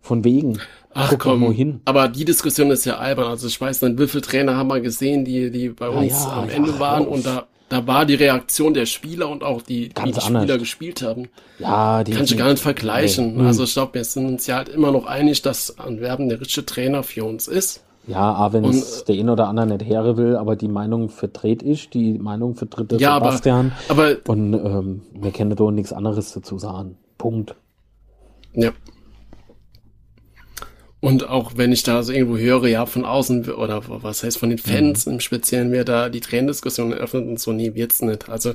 Von wegen. Ach Guck komm, hin. aber die Diskussion ist ja albern. Also ich weiß nicht, wie viele Trainer haben wir gesehen, die, die bei uns ja, ja, am Ende waren und da da war die Reaktion der Spieler und auch die, die, die Spieler gespielt haben. Ja, die. Kannst du gar nicht vergleichen. Nee. Also ich glaube, wir sind uns ja halt immer noch einig, dass Antwerpen der richtige Trainer für uns ist. Ja, wenn es der ein oder andere nicht her will, aber die Meinung vertrete ich, die Meinung vertritt der ja, Sebastian. Aber, aber und ähm, wir kennen doch nichts anderes dazu sagen. Punkt. Ja. Und auch wenn ich da so irgendwo höre, ja, von außen oder was heißt von den Fans mhm. im Speziellen, wer da die Tränendiskussion eröffnet und so, nee, wird's nicht. Also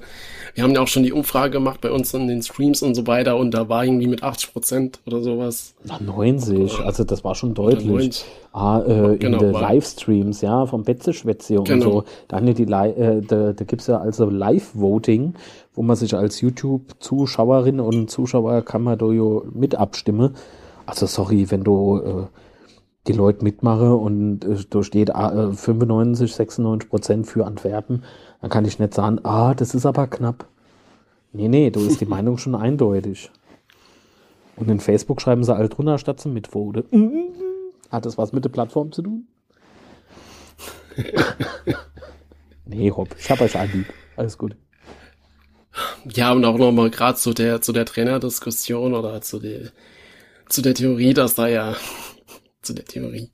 wir haben ja auch schon die Umfrage gemacht bei uns in den Streams und so weiter und da war irgendwie mit 80 Prozent oder sowas. Na, 90, also das war schon deutlich. Ah, äh, genau, in den Livestreams, ja, vom Betzeschwätze und genau. so. Da, haben die, äh, da, da gibt's ja also Live-Voting, wo man sich als YouTube-Zuschauerin und Zuschauer kann man da mit abstimmen. Also sorry, wenn du äh, die Leute mitmache und äh, da steht äh, 95, 96 Prozent für Antwerpen, dann kann ich nicht sagen, ah, das ist aber knapp. Nee, nee, du ist die Meinung schon eindeutig. Und in Facebook schreiben sie alt drunter, statt zum Mitvote. Hat das was mit der Plattform zu tun? nee, Rob, ich hab euch ein Alles gut. Ja, und auch nochmal gerade zu der, zu der Trainerdiskussion oder zu der, zu der Theorie, dass da ja, zu der Theorie,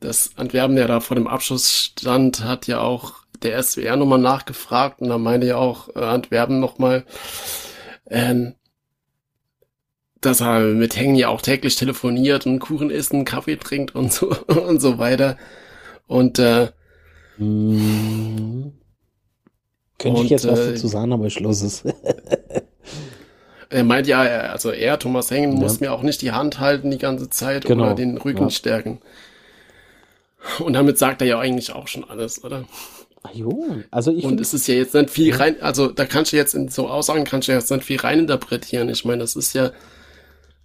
dass Antwerpen ja da vor dem Abschluss stand, hat ja auch der SWR nochmal nachgefragt und da meinte ja auch äh, Antwerpen nochmal, ähm, dass er mit Hängen ja auch täglich telefoniert und Kuchen isst, einen Kaffee trinkt und so und so weiter. Und äh, hm. Könnte und, ich jetzt was dazu sagen, aber ich schloss es. Er meint ja, also er, Thomas Hengen, ja. muss mir auch nicht die Hand halten die ganze Zeit genau. oder den Rücken ja. stärken. Und damit sagt er ja eigentlich auch schon alles, oder? Jo, also ich. Und es ist ja jetzt nicht viel rein, also da kannst du jetzt in so Aussagen kannst du jetzt nicht viel reininterpretieren. Ich meine, das ist ja,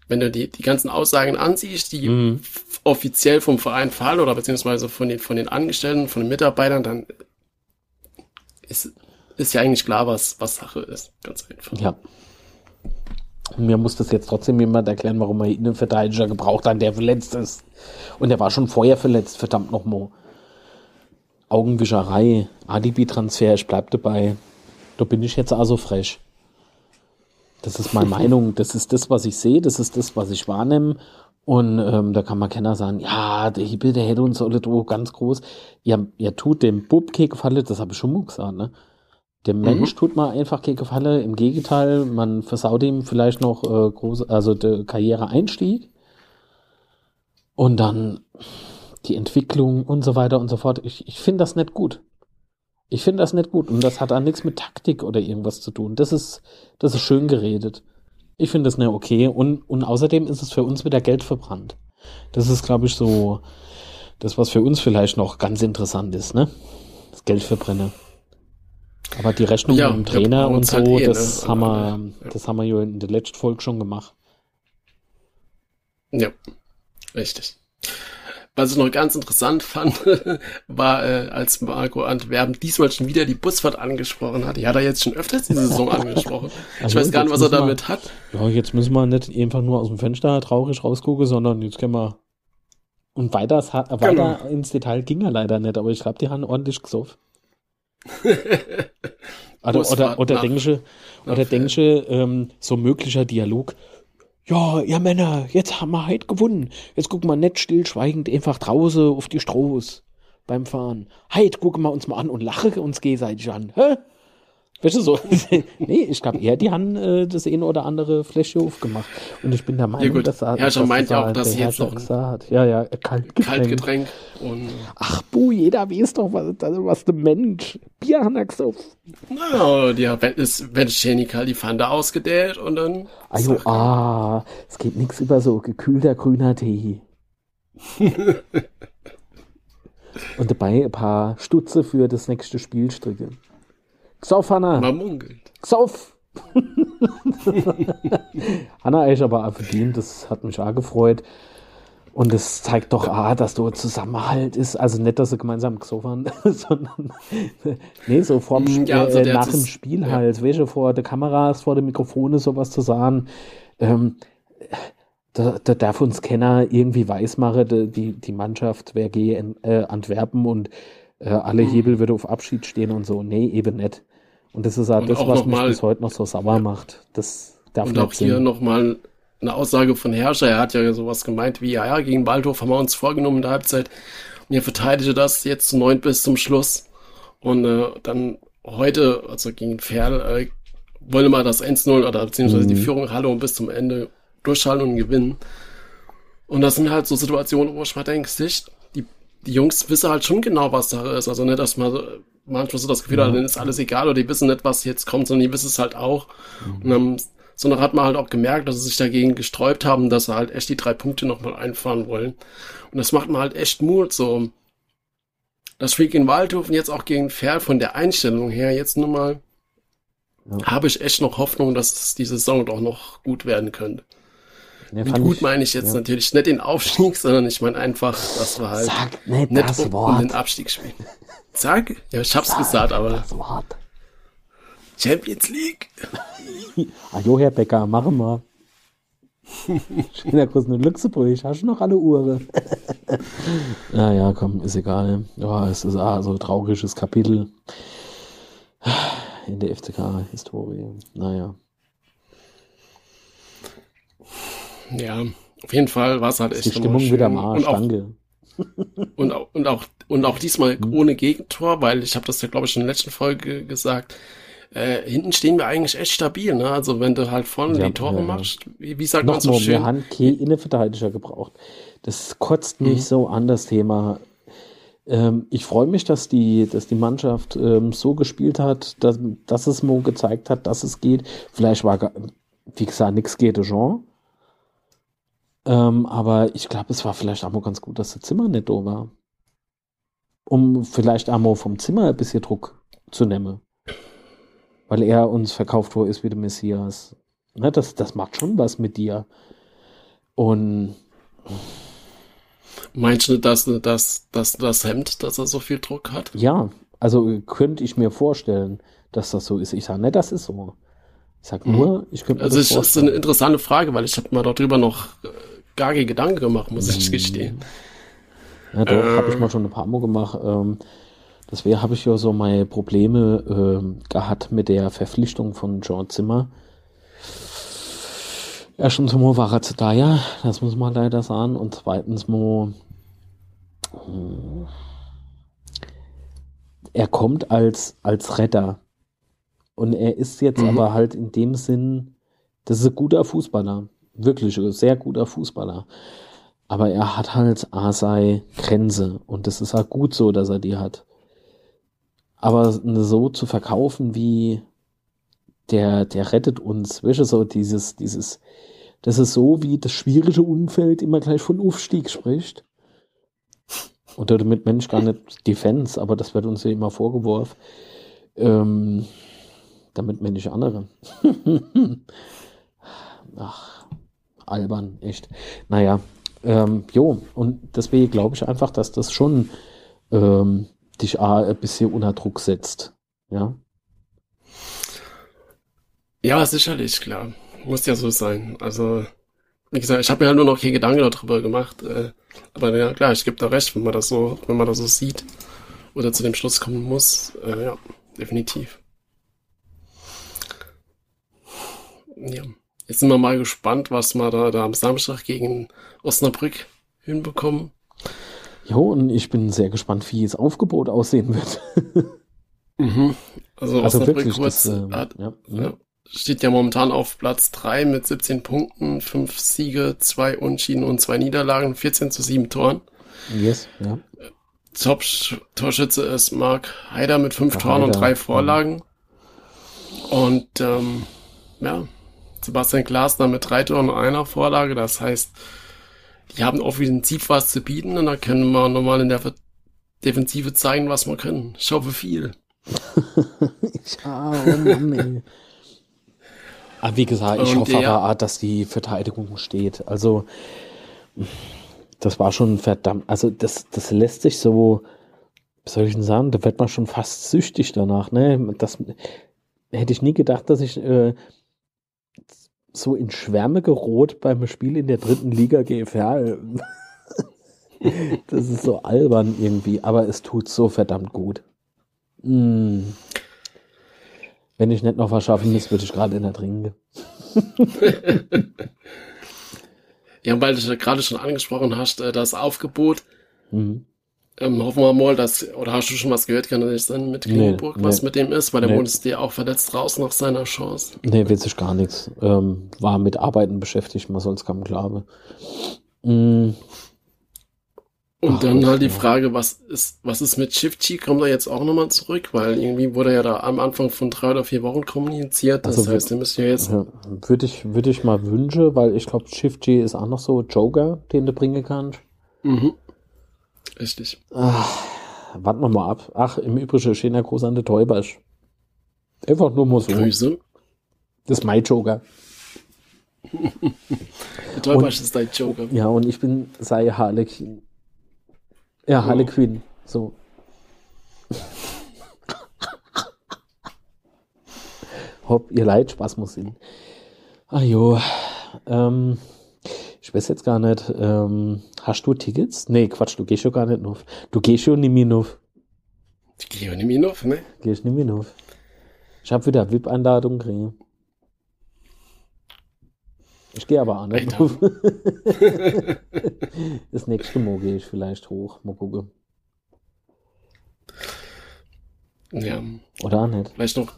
wenn du die, die ganzen Aussagen ansiehst, die mhm. offiziell vom Verein fallen oder beziehungsweise von den, von den Angestellten, von den Mitarbeitern, dann ist, ist ja eigentlich klar, was, was Sache ist. Ganz einfach. Ja. Mir muss das jetzt trotzdem jemand erklären, warum er einen Verteidiger gebraucht hat, der verletzt ist. Und der war schon vorher verletzt, verdammt nochmal. Augenwischerei, Alibi-Transfer, ich bleib dabei. Da bin ich jetzt also frech. Das ist meine Meinung, das ist das, was ich sehe, das ist das, was ich wahrnehme. Und ähm, da kann man keiner sagen, ja, der Hibbel, der hätte uns alle ganz groß. Ja, ihr tut dem Bub Falle, das habe ich schon mal gesagt, ne? Dem mhm. Mensch tut man einfach Falle. Im Gegenteil, man versaut ihm vielleicht noch äh, große, also der Karriereeinstieg. Und dann die Entwicklung und so weiter und so fort. Ich, ich finde das nicht gut. Ich finde das nicht gut. Und das hat auch nichts mit Taktik oder irgendwas zu tun. Das ist, das ist schön geredet. Ich finde das nicht okay. Und, und außerdem ist es für uns wieder Geld verbrannt. Das ist, glaube ich, so das, was für uns vielleicht noch ganz interessant ist, ne? Das Geld verbrenne. Aber die Rechnung ja, mit dem Trainer und so, halt eh, das ne? haben wir, ja. das haben wir ja in der letzten Folge schon gemacht. Ja, richtig. Was ich noch ganz interessant fand, war, äh, als Marco Antwerpen diesmal schon wieder die Busfahrt angesprochen hat. Die hat er jetzt schon öfters diese Saison angesprochen. Also ich weiß gar nicht, was er damit wir, hat. Ja, jetzt müssen wir nicht einfach nur aus dem Fenster traurig rausgucken, sondern jetzt können wir. Und weiter, weiter genau. ins Detail ging er leider nicht, aber ich glaube, die haben ordentlich gesoffen. oder, oder, oder denkst oder denkst ähm, so möglicher Dialog, ja, ihr Männer, jetzt haben wir heute gewonnen. Jetzt gucken wir nicht stillschweigend einfach draußen auf die Strohs beim Fahren. Heute gucken wir uns mal an und lachen uns gegenseitig an. Hä? Du so? nee, ich glaube eher, die haben äh, das eine oder andere Fläche aufgemacht. Und ich bin der Meinung, ja, dass er. Herrscher dass meint ja auch, dass sie jetzt noch. Gesagt. Ja, ja, Kaltgetränk. Kaltgetränk und. Ach, bu, jeder weiß doch, was, was der Mensch. Bier hat er gesagt. Na, ja, wenn es, wenn Chemical die Pfande ausgedehrt und dann. Also, ah, es geht nichts über so gekühlter grüner Tee. und dabei ein paar Stutze für das nächste Spielstricke. Sauf, Hanna. Man munkelt. Sauf. Hanna ist aber auch verdient, das hat mich auch gefreut. Und es zeigt doch, ah, dass du Zusammenhalt ist. Also nicht, dass sie gemeinsam gesoffen sondern nee, so vorm mm, ja, also äh, nach dem Spiel ja. halt, welche vor der Kameras, vor dem Mikrofone sowas zu sagen. Ähm, da, da darf uns Kenner irgendwie weismachen, die, die Mannschaft wäre äh, Antwerpen und äh, alle mhm. Hebel würde auf Abschied stehen und so. Nee, eben nicht. Und das ist halt das, was mich mal, bis heute noch so sauer ja. macht. Das darf Und auch hier Sinn. nochmal eine Aussage von Herrscher. Er hat ja sowas gemeint wie, ja, ja, gegen Waldhof haben wir uns vorgenommen in der Halbzeit. Und ihr verteidigte das jetzt zu neun bis zum Schluss. Und äh, dann heute, also gegen Ferl, äh, wollen wir das 1-0 oder beziehungsweise mhm. die Führung Halle und bis zum Ende durchhalten und gewinnen. Und das sind halt so Situationen, wo ich mal denke, Sicht, die Jungs wissen halt schon genau, was da ist. Also nicht, dass man manchmal so das Gefühl hat, dann ist alles egal oder die wissen nicht, was jetzt kommt, sondern die wissen es halt auch. Mhm. Und dann, sondern hat man halt auch gemerkt, dass sie sich dagegen gesträubt haben, dass sie halt echt die drei Punkte nochmal einfahren wollen. Und das macht man halt echt Mut, so. Das Spiel gegen Waldhofen jetzt auch gegen Fair von der Einstellung her jetzt nur mal ja. habe ich echt noch Hoffnung, dass die Saison doch noch gut werden könnte. Ja, Mit gut ich, meine ich jetzt ja. natürlich nicht den Aufstieg, sondern ich meine einfach, dass wir halt Sag nicht, nicht das um, Wort. den Abstieg spielen. Sag? Ja, ich hab's Sag gesagt, aber. Das Wort. Champions League. ah, jo, Herr Becker, machen wir. Schöner Kuss in Luxemburg, hast du noch alle Uhren? naja, komm, ist egal. Ja, es ist ah, so ein trauriges Kapitel in der FCK-Historie. Naja. Ja, auf jeden Fall war es halt echt Die Stimmung schön. wieder am Arsch, und auch, danke. Und auch, und auch, und auch diesmal mhm. ohne Gegentor, weil ich habe das ja, glaube ich, in der letzten Folge gesagt, äh, hinten stehen wir eigentlich echt stabil, ne? Also wenn du halt vorne ja, die Tore ja, machst, wie, wie sagt man so schön? Wir haben keine Innenverteidiger gebraucht. Das kotzt mich mhm. so an, das Thema. Ähm, ich freue mich, dass die, dass die Mannschaft ähm, so gespielt hat, dass, dass es Mo gezeigt hat, dass es geht. Vielleicht war, wie gesagt, nichts geht Jean. Ähm, aber ich glaube, es war vielleicht auch mal ganz gut, dass der Zimmer nicht da war. um vielleicht einmal vom Zimmer ein bisschen Druck zu nehmen. Weil er uns verkauft worden ist wie der Messias. Ne, das, das macht schon was mit dir. Und Meinst du, dass, dass, dass das hemmt, dass er so viel Druck hat? Ja, also könnte ich mir vorstellen, dass das so ist. Ich sage, ne, das ist so. Sage nur, mhm. ich könnte Also das, das ist eine interessante Frage, weil ich habe mir darüber noch äh, gar keine Gedanken gemacht, muss ich mhm. gestehen. Ja, doch, äh, habe ich mal schon ein paar Mal gemacht. Ähm, deswegen habe ich ja so meine Probleme ähm, gehabt mit der Verpflichtung von John Zimmer. Erstens mal war er zu da, ja, das muss man leider sagen. Und zweitens mal, hm, er kommt als, als Retter. Und er ist jetzt mhm. aber halt in dem Sinn, das ist ein guter Fußballer. Wirklich, ein sehr guter Fußballer. Aber er hat halt Asai Grenze. Und das ist halt gut so, dass er die hat. Aber so zu verkaufen wie der, der rettet uns, weißt du, so dieses, dieses, das ist so, wie das schwierige Umfeld immer gleich von Aufstieg spricht. Und damit Mensch gar nicht Defense, aber das wird uns ja immer vorgeworfen. Ähm, damit meine ich andere. Ach, albern, echt. Naja, ähm, jo, und deswegen glaube ich einfach, dass das schon ähm, dich ein bisschen unter Druck setzt. Ja. Ja, sicherlich, klar. Muss ja so sein. Also, wie gesagt, ich habe mir halt nur noch hier Gedanken darüber gemacht. Äh, aber ja, klar, ich gebe da recht, wenn man das so, wenn man das so sieht oder zu dem Schluss kommen muss. Äh, ja, definitiv. Ja. Jetzt sind wir mal gespannt, was wir da, da am Samstag gegen Osnabrück hinbekommen. Jo, und ich bin sehr gespannt, wie das Aufgebot aussehen wird. mhm. Also, also Osnabrück wirklich, kurz, das, äh, hat, ja, ja. steht ja momentan auf Platz 3 mit 17 Punkten, 5 Siege, 2 Unschieden und 2 Niederlagen, 14 zu 7 Toren. Yes, ja. Top-Torschütze ist Marc Heider mit 5 Toren und 3 Vorlagen. Und ähm, ja, Sebastian Glasner mit 3 Toren und einer Vorlage. Das heißt, die haben offensiv was zu bieten und da können wir nochmal in der Defensive zeigen, was wir können. Ich hoffe viel. ich, ah, oh Mann, ey. Aber wie gesagt, ich und hoffe ja. aber, dass die Verteidigung steht. Also, das war schon verdammt, also das, das lässt sich so, was soll ich denn sagen, da wird man schon fast süchtig danach, ne? Das hätte ich nie gedacht, dass ich äh, so in Schwärme gerot beim Spiel in der dritten Liga GFL. das ist so albern irgendwie, aber es tut so verdammt gut. Mm. Wenn ich nicht noch was schaffen müsste, würde ich gerade in der Trinke. ja, weil du gerade schon angesprochen hast, äh, das Aufgebot. Mhm. Ähm, hoffen wir mal, dass, oder hast du schon was gehört, kann das sein mit Klingenburg, nee, was nee. mit dem ist, weil der nee. Wohnt dir auch verletzt raus nach seiner Chance. Nee, ich gar nichts. Ähm, war mit Arbeiten beschäftigt, man soll es kaum glauben. Mm. Und Ach, dann halt die Frage, was ist, was ist mit Shifty? Kommt er jetzt auch nochmal zurück? Weil irgendwie wurde er ja da am Anfang von drei oder vier Wochen kommuniziert. Das also heißt, der müsste ja jetzt. Ja, würde ich, würde ich mal wünschen, weil ich glaube, Shifty ist auch noch so Joker, den du bringen kannst. Mhm. Richtig. Ach, warten wir mal ab. Ach, im Übrigen schöner Gruß an den Täubersch. Einfach nur mal so. Grüße. Das ist mein Joker. der Täubersch ist dein Joker. Ja, und ich bin sei Harlequin. Ja, oh. Harlequin. So. Hopp, ihr Leid, Spaß muss hin. Ah jo. Ähm, ich weiß jetzt gar nicht, ähm, hast du Tickets? Nee, Quatsch, du gehst ja gar nicht auf. Du gehst schon nicht mehr auf. Ich gehe nicht mehr auf, ne? Gehst nicht mehr auf. Ich habe wieder VIP-Einladung gekriegt. Ich gehe aber auch nicht auf. das nächste Mal gehe ich vielleicht hoch. Mal gucken. Ja. Oder auch nicht. Vielleicht noch.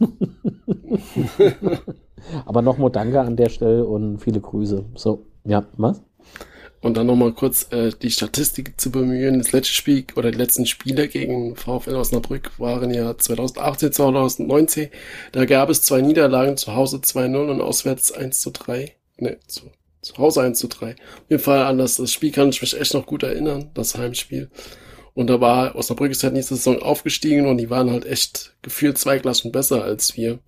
aber nochmal danke an der Stelle und viele Grüße. So. Ja, was? Und dann nochmal kurz äh, die Statistik zu bemühen. Das letzte Spiel oder die letzten Spiele gegen VfL Osnabrück waren ja 2018, 2019. Da gab es zwei Niederlagen, zu Hause 2-0 und auswärts 1 zu 3. Ne, zu, zu Hause 1 zu 3. Auf jeden Fall an das, das Spiel kann ich mich echt noch gut erinnern, das Heimspiel. Und da war Osnabrück ist halt nächste Saison aufgestiegen und die waren halt echt gefühlt zwei Klassen besser als wir.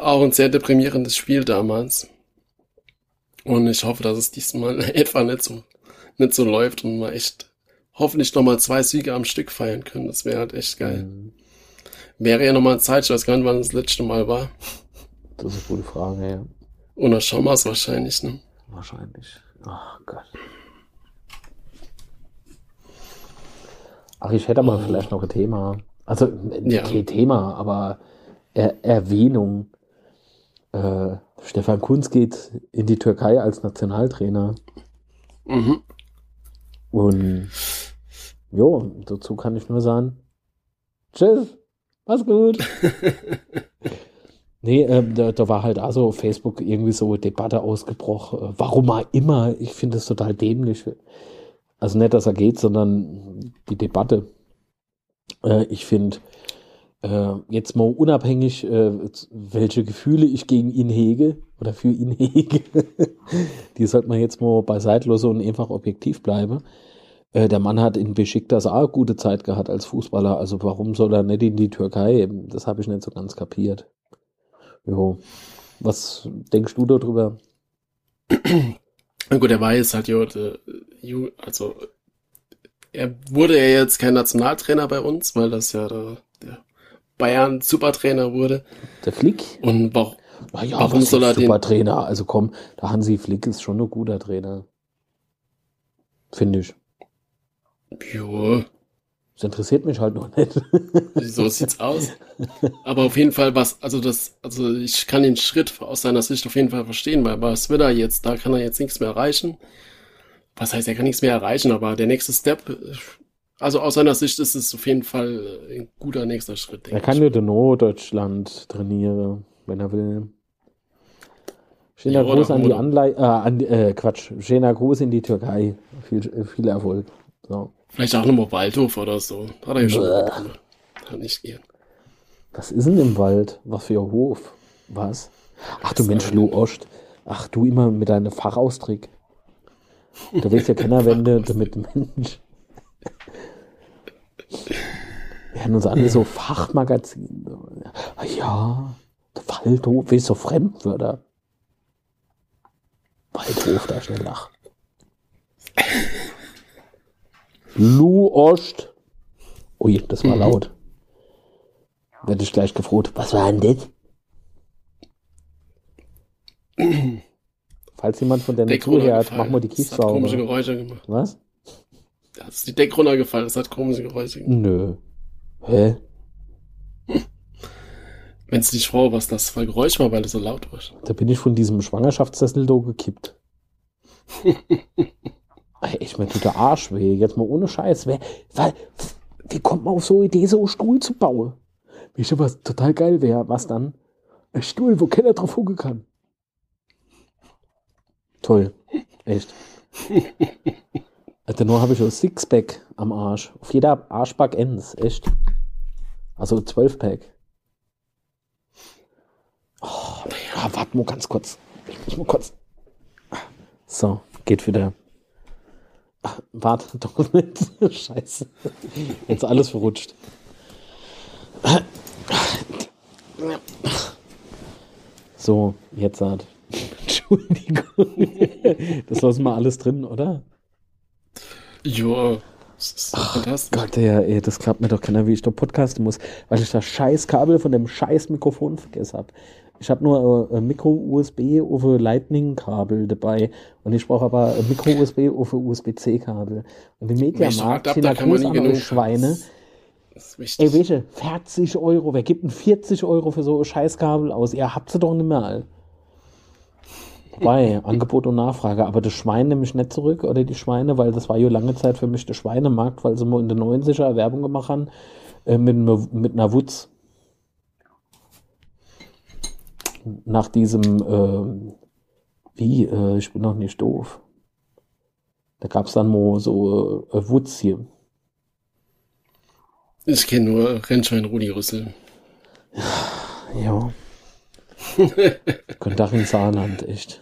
Auch ein sehr deprimierendes Spiel damals. Und ich hoffe, dass es diesmal etwa nicht so, nicht so läuft und wir echt hoffentlich nochmal zwei Siege am Stück feiern können. Das wäre halt echt geil. Mhm. Wäre ja nochmal Zeit, ich weiß gar nicht, wann das letzte Mal war. Das ist eine gute Frage, ja. Und dann schauen wir es wahrscheinlich, ne? Wahrscheinlich. Ach Gott. Ach, ich hätte mal oh. vielleicht noch ein Thema. Also, ja. kein Thema, aber er Erwähnung. Äh, Stefan Kunz geht in die Türkei als Nationaltrainer. Mhm. Und jo, dazu kann ich nur sagen, tschüss, mach's gut. nee, äh, da, da, war halt also auf Facebook irgendwie so Debatte ausgebrochen. Warum auch immer, ich finde es total dämlich. Also nicht, dass er geht, sondern die Debatte. Äh, ich finde, äh, jetzt mal unabhängig, äh, welche Gefühle ich gegen ihn hege oder für ihn hege, die sollte man jetzt mal beiseite lassen und einfach objektiv bleiben. Äh, der Mann hat in Besiktas auch gute Zeit gehabt als Fußballer, also warum soll er nicht in die Türkei? Das habe ich nicht so ganz kapiert. Jo. Was denkst du darüber? Gut, er war jetzt halt, jo, also er wurde ja jetzt kein Nationaltrainer bei uns, weil das ja der Bayern Supertrainer wurde. Der Flick? Und warum, Na ja, warum soll er Supertrainer? Den... Also komm, der Hansi Flick ist schon ein guter Trainer. Finde ich. Jo. Das interessiert mich halt noch nicht. so sieht's aus. Aber auf jeden Fall was, also das, also ich kann den Schritt aus seiner Sicht auf jeden Fall verstehen, weil was will er jetzt? Da kann er jetzt nichts mehr erreichen. Was heißt, er kann nichts mehr erreichen, aber der nächste Step also aus seiner Sicht ist es auf jeden Fall ein guter nächster Schritt. Er kann ja No Deutschland trainieren, wenn er will. Schöner ja, Gruß an die Anleihe, äh, an, äh, Quatsch, schöner Gruß in die Türkei. Viel, viel Erfolg. So. Vielleicht auch nochmal Waldhof oder so. Hat er ja schon. Kann nicht gehen. Was ist denn im Wald? Was für ein Hof? Was? Ach du Mensch, Lu Ost. Ach du immer mit deinem Fachausdruck. Du willst ja keiner wende damit Mensch. Wir haben uns alle so Fachmagazin. Ja, der Waldhof ist so Fremdwörter. Waldhof, da schnell lach. Lu Ost. Ui, das war mhm. laut. Werde ich gleich gefroht. Was war denn das? Falls jemand von der zuhört, machen wir die Kies sauber. komische Geräusche gemacht. Was? Da ist die Deck runtergefallen, das hat komische Geräusche gemacht. Nö. Hä? Wenn es nicht froh was das für Geräusch war, weil es so laut war. Da bin ich von diesem Schwangerschaftssessel do gekippt. ich mir tut der Arsch weh. Jetzt mal ohne Scheiß. Wer, weil, wie kommt man auf so eine Idee, so einen Stuhl zu bauen? Wisst ihr, was total geil wäre? Was dann? Ein Stuhl, wo keiner drauf hucken kann. Toll. Echt. Alter, nur habe ich ein Sixpack am Arsch. Auf jeder Arschback ends, echt. Also 12 Pack. Oh, ja, warte mal ganz kurz. Ich muss mal kurz. So, geht wieder. Ach, warte doch nicht. Scheiße. Jetzt alles verrutscht. So, jetzt hat. Entschuldigung. Das lassen wir alles drin, oder? Ja, das ist Ach, fantastisch. Gott, ja, ey, das klappt mir doch keiner, wie ich da podcasten muss, weil ich das scheiß Kabel von dem scheiß Mikrofon vergessen habe. Ich habe nur ein Micro-USB auf Lightning-Kabel dabei und ich brauche aber ein Micro-USB auf USB-C-Kabel. Und die Mediamarkt sind da groß andere Schweine. Ey, welche? 40 Euro. Wer gibt denn 40 Euro für so ein Scheißkabel aus? Ihr habt sie doch nicht mehr all. Wobei, Angebot und Nachfrage. Aber das Schwein nehme ich nicht zurück oder die Schweine, weil das war ja lange Zeit für mich der Schweinemarkt, weil sie mal in den 90er Werbung gemacht haben äh, mit, mit einer Wutz. Nach diesem, äh, wie, äh, ich bin noch nicht doof. Da gab es dann mal so äh, Wutz hier. Ich kenne nur Rennschwein Rudi Rüssel. Ja. Könnte auch in Saarland, echt.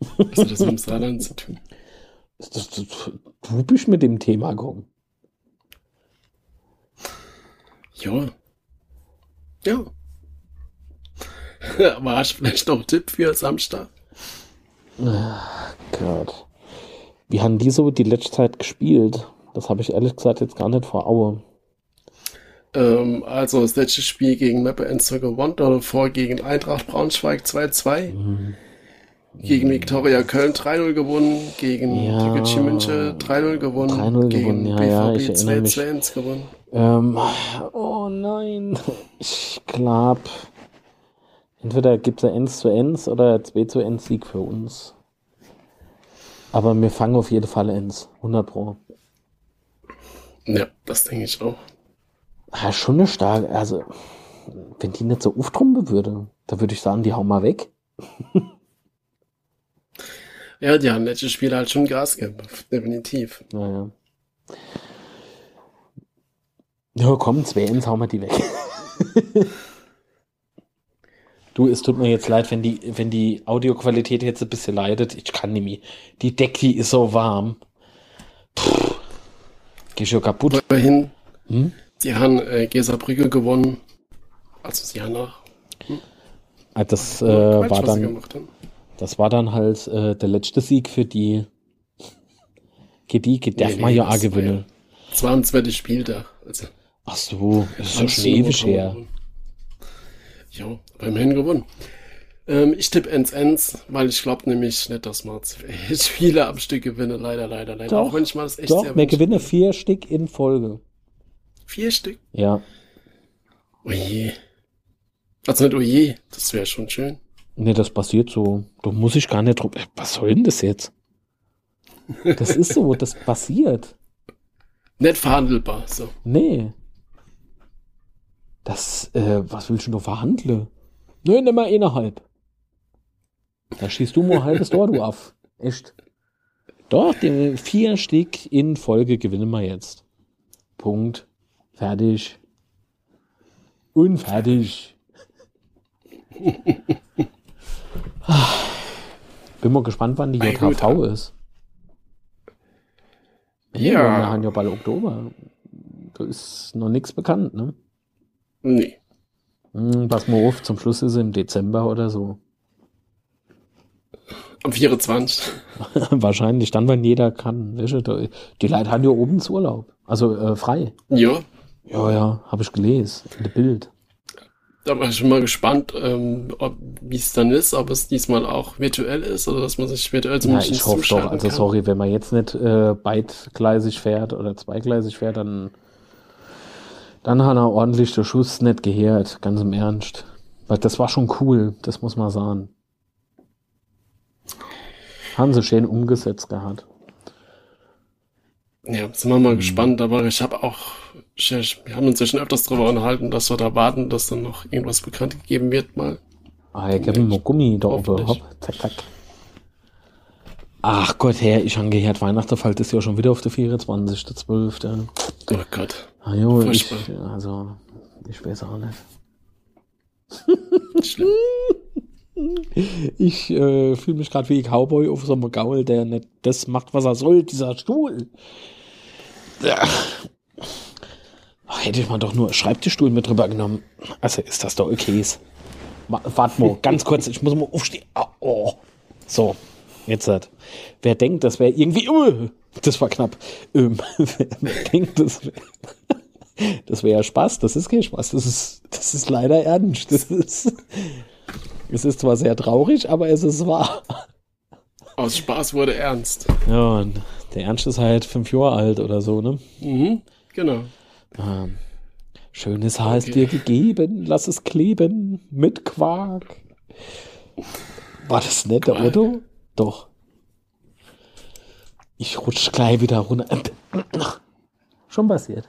Was hat das mit dem Saarland zu tun? Du bist mit dem Thema gekommen. Ja. Ja. Aber hast du vielleicht noch einen Tipp für Samstag? Ach Gott. Wie haben die so die letzte Zeit gespielt? Das habe ich ehrlich gesagt jetzt gar nicht vor Augen. Ähm, also das letzte Spiel gegen Meppe Enster gewonnen, oder vor gegen Eintracht Braunschweig 2-2. Mhm. Gegen Viktoria Köln 3-0 gewonnen, gegen ja, Türkgücü München 3-0 gewonnen, 3-0 gegen gewonnen, ja, BVB ja, 2-1 gewonnen. Ähm, oh nein, ich glaube, entweder gibt es ein 1 zu 1 oder 2 zu 1 Sieg für uns. Aber wir fangen auf jeden Fall 1, 100 Pro. Ja, das denke ich auch. Ja, schon eine starke, also, wenn die nicht so auftrumpen würde, da würde ich sagen, die hauen mal weg. ja, die haben letztes Spiel halt schon Gas gegeben, definitiv. Naja. Ja, komm, zwei Ends hauen wir die weg. du, es tut mir jetzt leid, wenn die, wenn die Audioqualität jetzt ein bisschen leidet. Ich kann nicht mehr. Die Decke ist so warm. Puh. Geh schon kaputt. Immerhin. Hm? Sie haben äh, Geserbrücke gewonnen. Also sie haben nach. Hm? Ah, das äh, war dann. Das war dann halt äh, der letzte Sieg für die. Die darf nee, man nee, ja auch gewinnen. Das war ein zweites Spieltag. Also, Ach so, das ist ja schon ewig her. Ja, beim Hin gewonnen. Ähm, ich tippe ins Ends, weil ich glaube nämlich nicht, dass man Spiele am Stück gewinne. Leider, leider, leider. Doch, Auch wenn ich mal das echt doch, sehr wir gewinnen vier Stück in Folge. Vier Stück? Ja. Oje. Also nicht oje, das wäre schon schön. Nee, das passiert so. Da muss ich gar nicht drüber. Was soll denn das jetzt? Das ist so, das passiert. Nicht verhandelbar, so. Nee. Das, äh, was willst du noch verhandeln? Nö, nimm mal innerhalb. Da schießt du mal ein halbes Tor, du auf. Echt. Doch, den vier Stück in Folge gewinnen wir jetzt. Punkt. Fertig. Unfertig. Bin mal gespannt, wann die JHV ist. Ja. ja. Wir haben ja bald Oktober. Da ist noch nichts bekannt, ne? Nee. Hm, pass mal auf, zum Schluss ist es im Dezember oder so. Am 24. Wahrscheinlich dann, wenn jeder kann. Die Leute haben ja oben zu Urlaub. Also äh, frei. Ja. Ja, ja, habe ich gelesen. In dem Bild. Da war ich schon mal gespannt, ähm, wie es dann ist, ob es diesmal auch virtuell ist oder dass man sich virtuell zumindest Ja, ich hoffe doch. Also kann. sorry, wenn man jetzt nicht äh, beidgleisig fährt oder zweigleisig fährt, dann, dann hat er ordentlich der Schuss nicht gehört, ganz im Ernst. Weil das war schon cool, das muss man sagen. Haben sie schön umgesetzt gehabt. Ja, sind wir mal mhm. gespannt, aber ich habe auch, wir haben uns ja schon öfters darüber unterhalten, dass wir da warten, dass dann noch irgendwas bekannt gegeben wird mal. Ah, ja, geben wir Gummi da oben, hopp, zack, zack. Ach Gott, Herr, ich habe gehört, Weihnachten fällt das ja schon wieder auf der 24.12. Oh Gott. Ah, jo, ich, also, ich weiß auch nicht. Schlimm. Ich äh, fühle mich gerade wie ein Cowboy auf so einem Gaul, der nicht das macht, was er soll, dieser Stuhl. Ja. Hätte ich mal doch nur Schreibtischstuhl mit drüber genommen. Also ist das doch okay. Warte mal, ganz kurz, ich muss mal aufstehen. Ah, oh. So, jetzt hat. Wer denkt, das wäre irgendwie. Uh, das war knapp. Ähm, wer denkt, das wäre. Das wäre ja Spaß, das ist kein Spaß, das ist, das ist leider ernst. Das ist, es ist zwar sehr traurig, aber es ist wahr. Aus Spaß wurde ernst. Ja, und der Ernst ist halt fünf Jahre alt oder so, ne? Mhm, genau. Ähm, schönes Haar okay. ist dir gegeben, lass es kleben mit Quark. War das nett, der Otto? Doch. Ich rutsch gleich wieder runter. Schon passiert.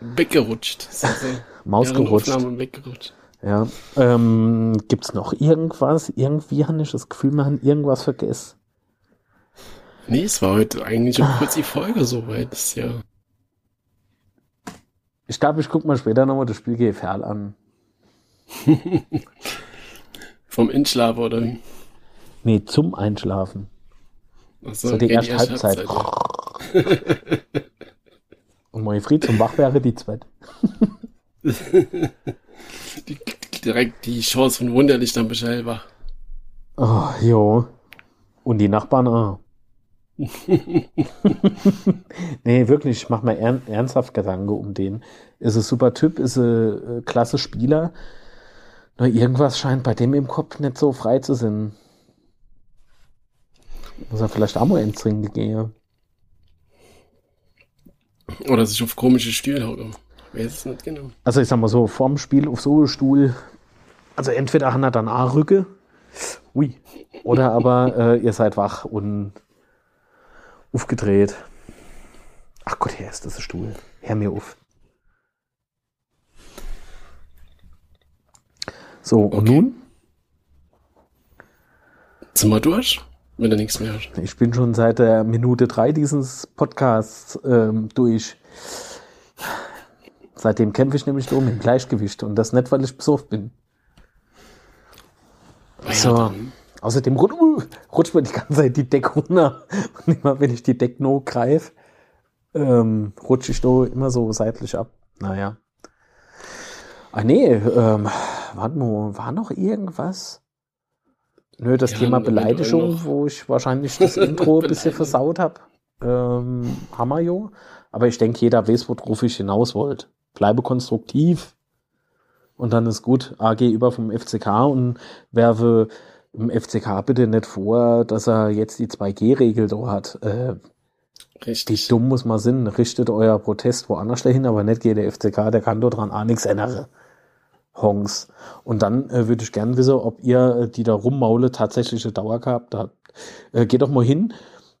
Weggerutscht. Also Maus gerutscht. Weggerutscht. Ja. Ähm, Gibt es noch irgendwas? Irgendwie habe ich das Gefühl, wir haben irgendwas vergessen. Nee, es war heute eigentlich schon kurz die Folge soweit. Ist ja. Ich glaube, ich gucke mal später nochmal das Spiel GFL an. Vom Einschlafen oder wie? Nee, zum Einschlafen. So, so die erste Halbzeit. Halbzeit. Und mein Fried zum Wach wäre die zweite. die, direkt die Chance von Wunderlich dann bestellbar. Oh, jo. Und die Nachbarn auch. nee, wirklich, ich mach mal ern ernsthaft Gedanken um den. Ist ein super Typ, ist ein äh, klasse Spieler. Nur irgendwas scheint bei dem im Kopf nicht so frei zu sein. Muss er vielleicht auch mal ins Trinken gehen. Oder sich auf komische Stühle hocken. Weiß es nicht genau. Also ich sag mal so, vorm Spiel auf so einem Stuhl, also entweder hat er dann A-Rücke, ui, oder aber äh, ihr seid wach und aufgedreht. Ach Gott, hier ist das ein Stuhl. Hör mir auf. So, okay. und nun? Sind wir durch? Wenn du nichts mehr hast. Ich bin schon seit der Minute drei dieses Podcasts ähm, durch. Seitdem kämpfe ich nämlich um im Gleichgewicht und das nicht, weil ich besoffen bin. Ja, so. Dann. Außerdem uh, rutscht mir die ganze Zeit die Decke runter. Und immer wenn ich die Deckno greife, ähm, rutsche ich da immer so seitlich ab. Naja. Ah nee, ähm, warte mal, war noch irgendwas? Nö, das ja, Thema Beleidigung, wo ich wahrscheinlich das Intro ein bisschen versaut habe. Ähm, Hammer, jo. Aber ich denke, jeder weiß, worauf ich hinaus wollte. Bleibe konstruktiv. Und dann ist gut. AG über vom FCK und werfe im FCK bitte nicht vor, dass er jetzt die 2G-Regel da hat. Äh, Richtig. Wie dumm muss man sein? Richtet euer Protest woanders dahin, aber nicht geht der FCK, der kann dort dran auch nichts ändern. Hongs. Und dann äh, würde ich gern wissen, ob ihr, äh, die da rummaule, tatsächlich eine Dauer gehabt habt. Äh, geht doch mal hin,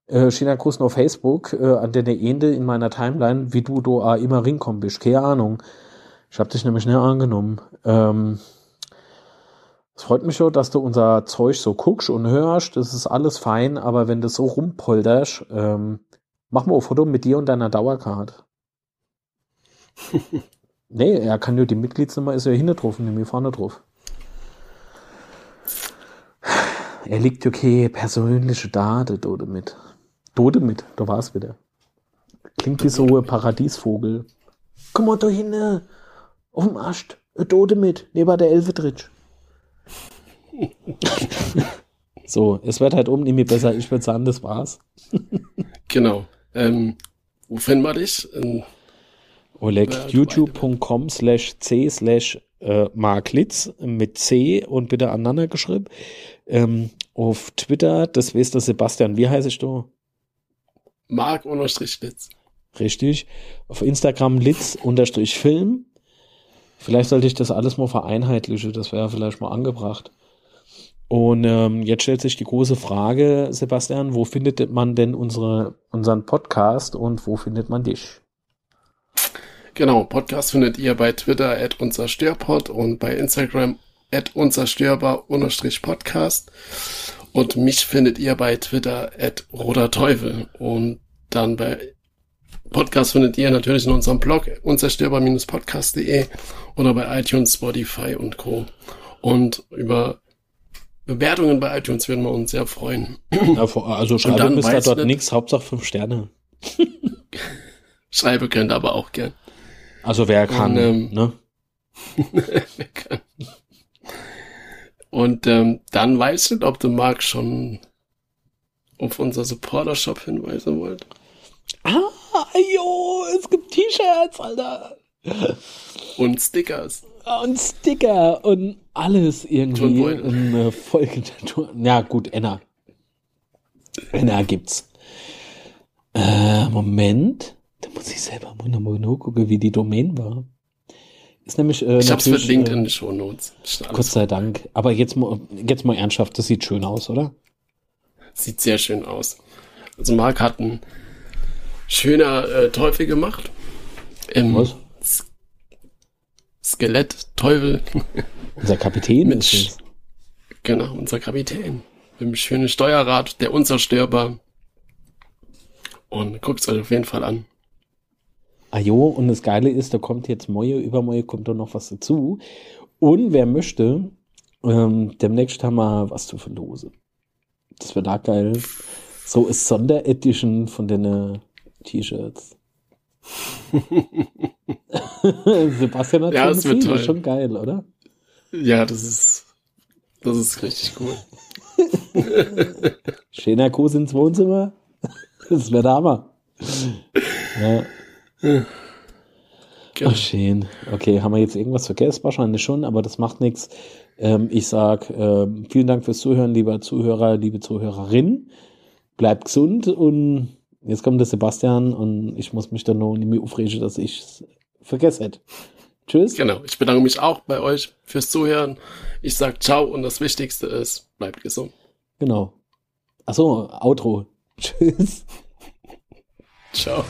äh, China Gruß auf Facebook, äh, an der Ende in meiner Timeline, wie du da immer rinkommen bist. Keine Ahnung. Ich hab dich nämlich nicht angenommen. Ähm, es freut mich schon, dass du unser Zeug so guckst und hörst. Das ist alles fein, aber wenn du so rumpolderst, ähm, mach mal ein Foto mit dir und deiner Dauerkarte. Nee, er kann nur die Mitgliedsnummer ist ja hinten drauf, nämlich vorne drauf. Er liegt okay persönliche Daten dort mit. Dode mit, da war's wieder. Klingt wie so ein Paradiesvogel. Komm mal da hinten, auf dem Ast, Dode mit, neben der Elfetritsch. So, es wird halt um nicht besser, ich würde sagen, das war's. genau. Ähm, wo finden wir dich? Ähm Oleg, youtube.com slash c slash äh, marklitz mit C und bitte aneinander geschrieben. Ähm, auf Twitter, das weißt du, Sebastian, wie heißt du? Mark unterstrich Litz. Richtig. Auf Instagram Litz unterstrich Film. Vielleicht sollte ich das alles mal vereinheitlichen, das wäre vielleicht mal angebracht. Und ähm, jetzt stellt sich die große Frage, Sebastian, wo findet man denn unsere, unseren Podcast und wo findet man dich? Genau, Podcast findet ihr bei Twitter at unzerstörpod und bei Instagram at unzerstörbar-podcast. Und mich findet ihr bei Twitter at roter Teufel. Und dann bei Podcast findet ihr natürlich in unserem Blog unzerstörbar-podcast.de oder bei iTunes, Spotify und Co. Und über Bewertungen bei iTunes würden wir uns sehr freuen. Also schreibe bis da dort nichts, Hauptsache fünf Sterne. schreibe könnt aber auch gern. Also wer kann, und, ähm, ne? wer kann. Und ähm, dann weiß ich nicht, ob du Marc schon auf unser Supporter-Shop hinweisen wollt. Ah, jo, es gibt T-Shirts, Alter. Und Stickers. Und Sticker und alles irgendwie in äh, Folge Ja, gut, Enna. Enna gibt's. Äh, Moment. Da muss ich selber mal nur gucken, wie die Domain war. Ist nämlich, äh, ich hab's verlinkt äh, in den Shownotes. Gott sei Dank. Aber jetzt mal, jetzt mal ernsthaft, das sieht schön aus, oder? Sieht sehr schön aus. Also Marc hat einen schöner äh, Teufel gemacht. Im Was? Skelett, Teufel. Unser Kapitän Mit, Genau, unser Kapitän. Mit einem schönen Steuerrad, der unzerstörbar. Und guckt's euch auf jeden Fall an. Ajo, und das Geile ist, da kommt jetzt Moje, übermoje kommt da noch was dazu. Und wer möchte, ähm, demnächst haben wir was zu verlosen. Das wird da geil. So ist Sonderedition von den T-Shirts. Sebastian hat ja, schon, das schon geil, oder? Ja, das ist, das ist richtig cool. Schöner Gruß ins Wohnzimmer. Das wäre der Hammer. Ja. Genau. Ach, schön. Okay, haben wir jetzt irgendwas vergessen? Wahrscheinlich schon, aber das macht nichts. Ähm, ich sag ähm, vielen Dank fürs Zuhören, lieber Zuhörer, liebe Zuhörerin. Bleibt gesund und jetzt kommt der Sebastian und ich muss mich dann noch nicht mehr aufregen, dass ich es vergessen hätte. Tschüss. Genau, ich bedanke mich auch bei euch fürs Zuhören. Ich sag ciao und das Wichtigste ist, bleibt gesund. Genau. Achso, Outro. Tschüss. Ciao.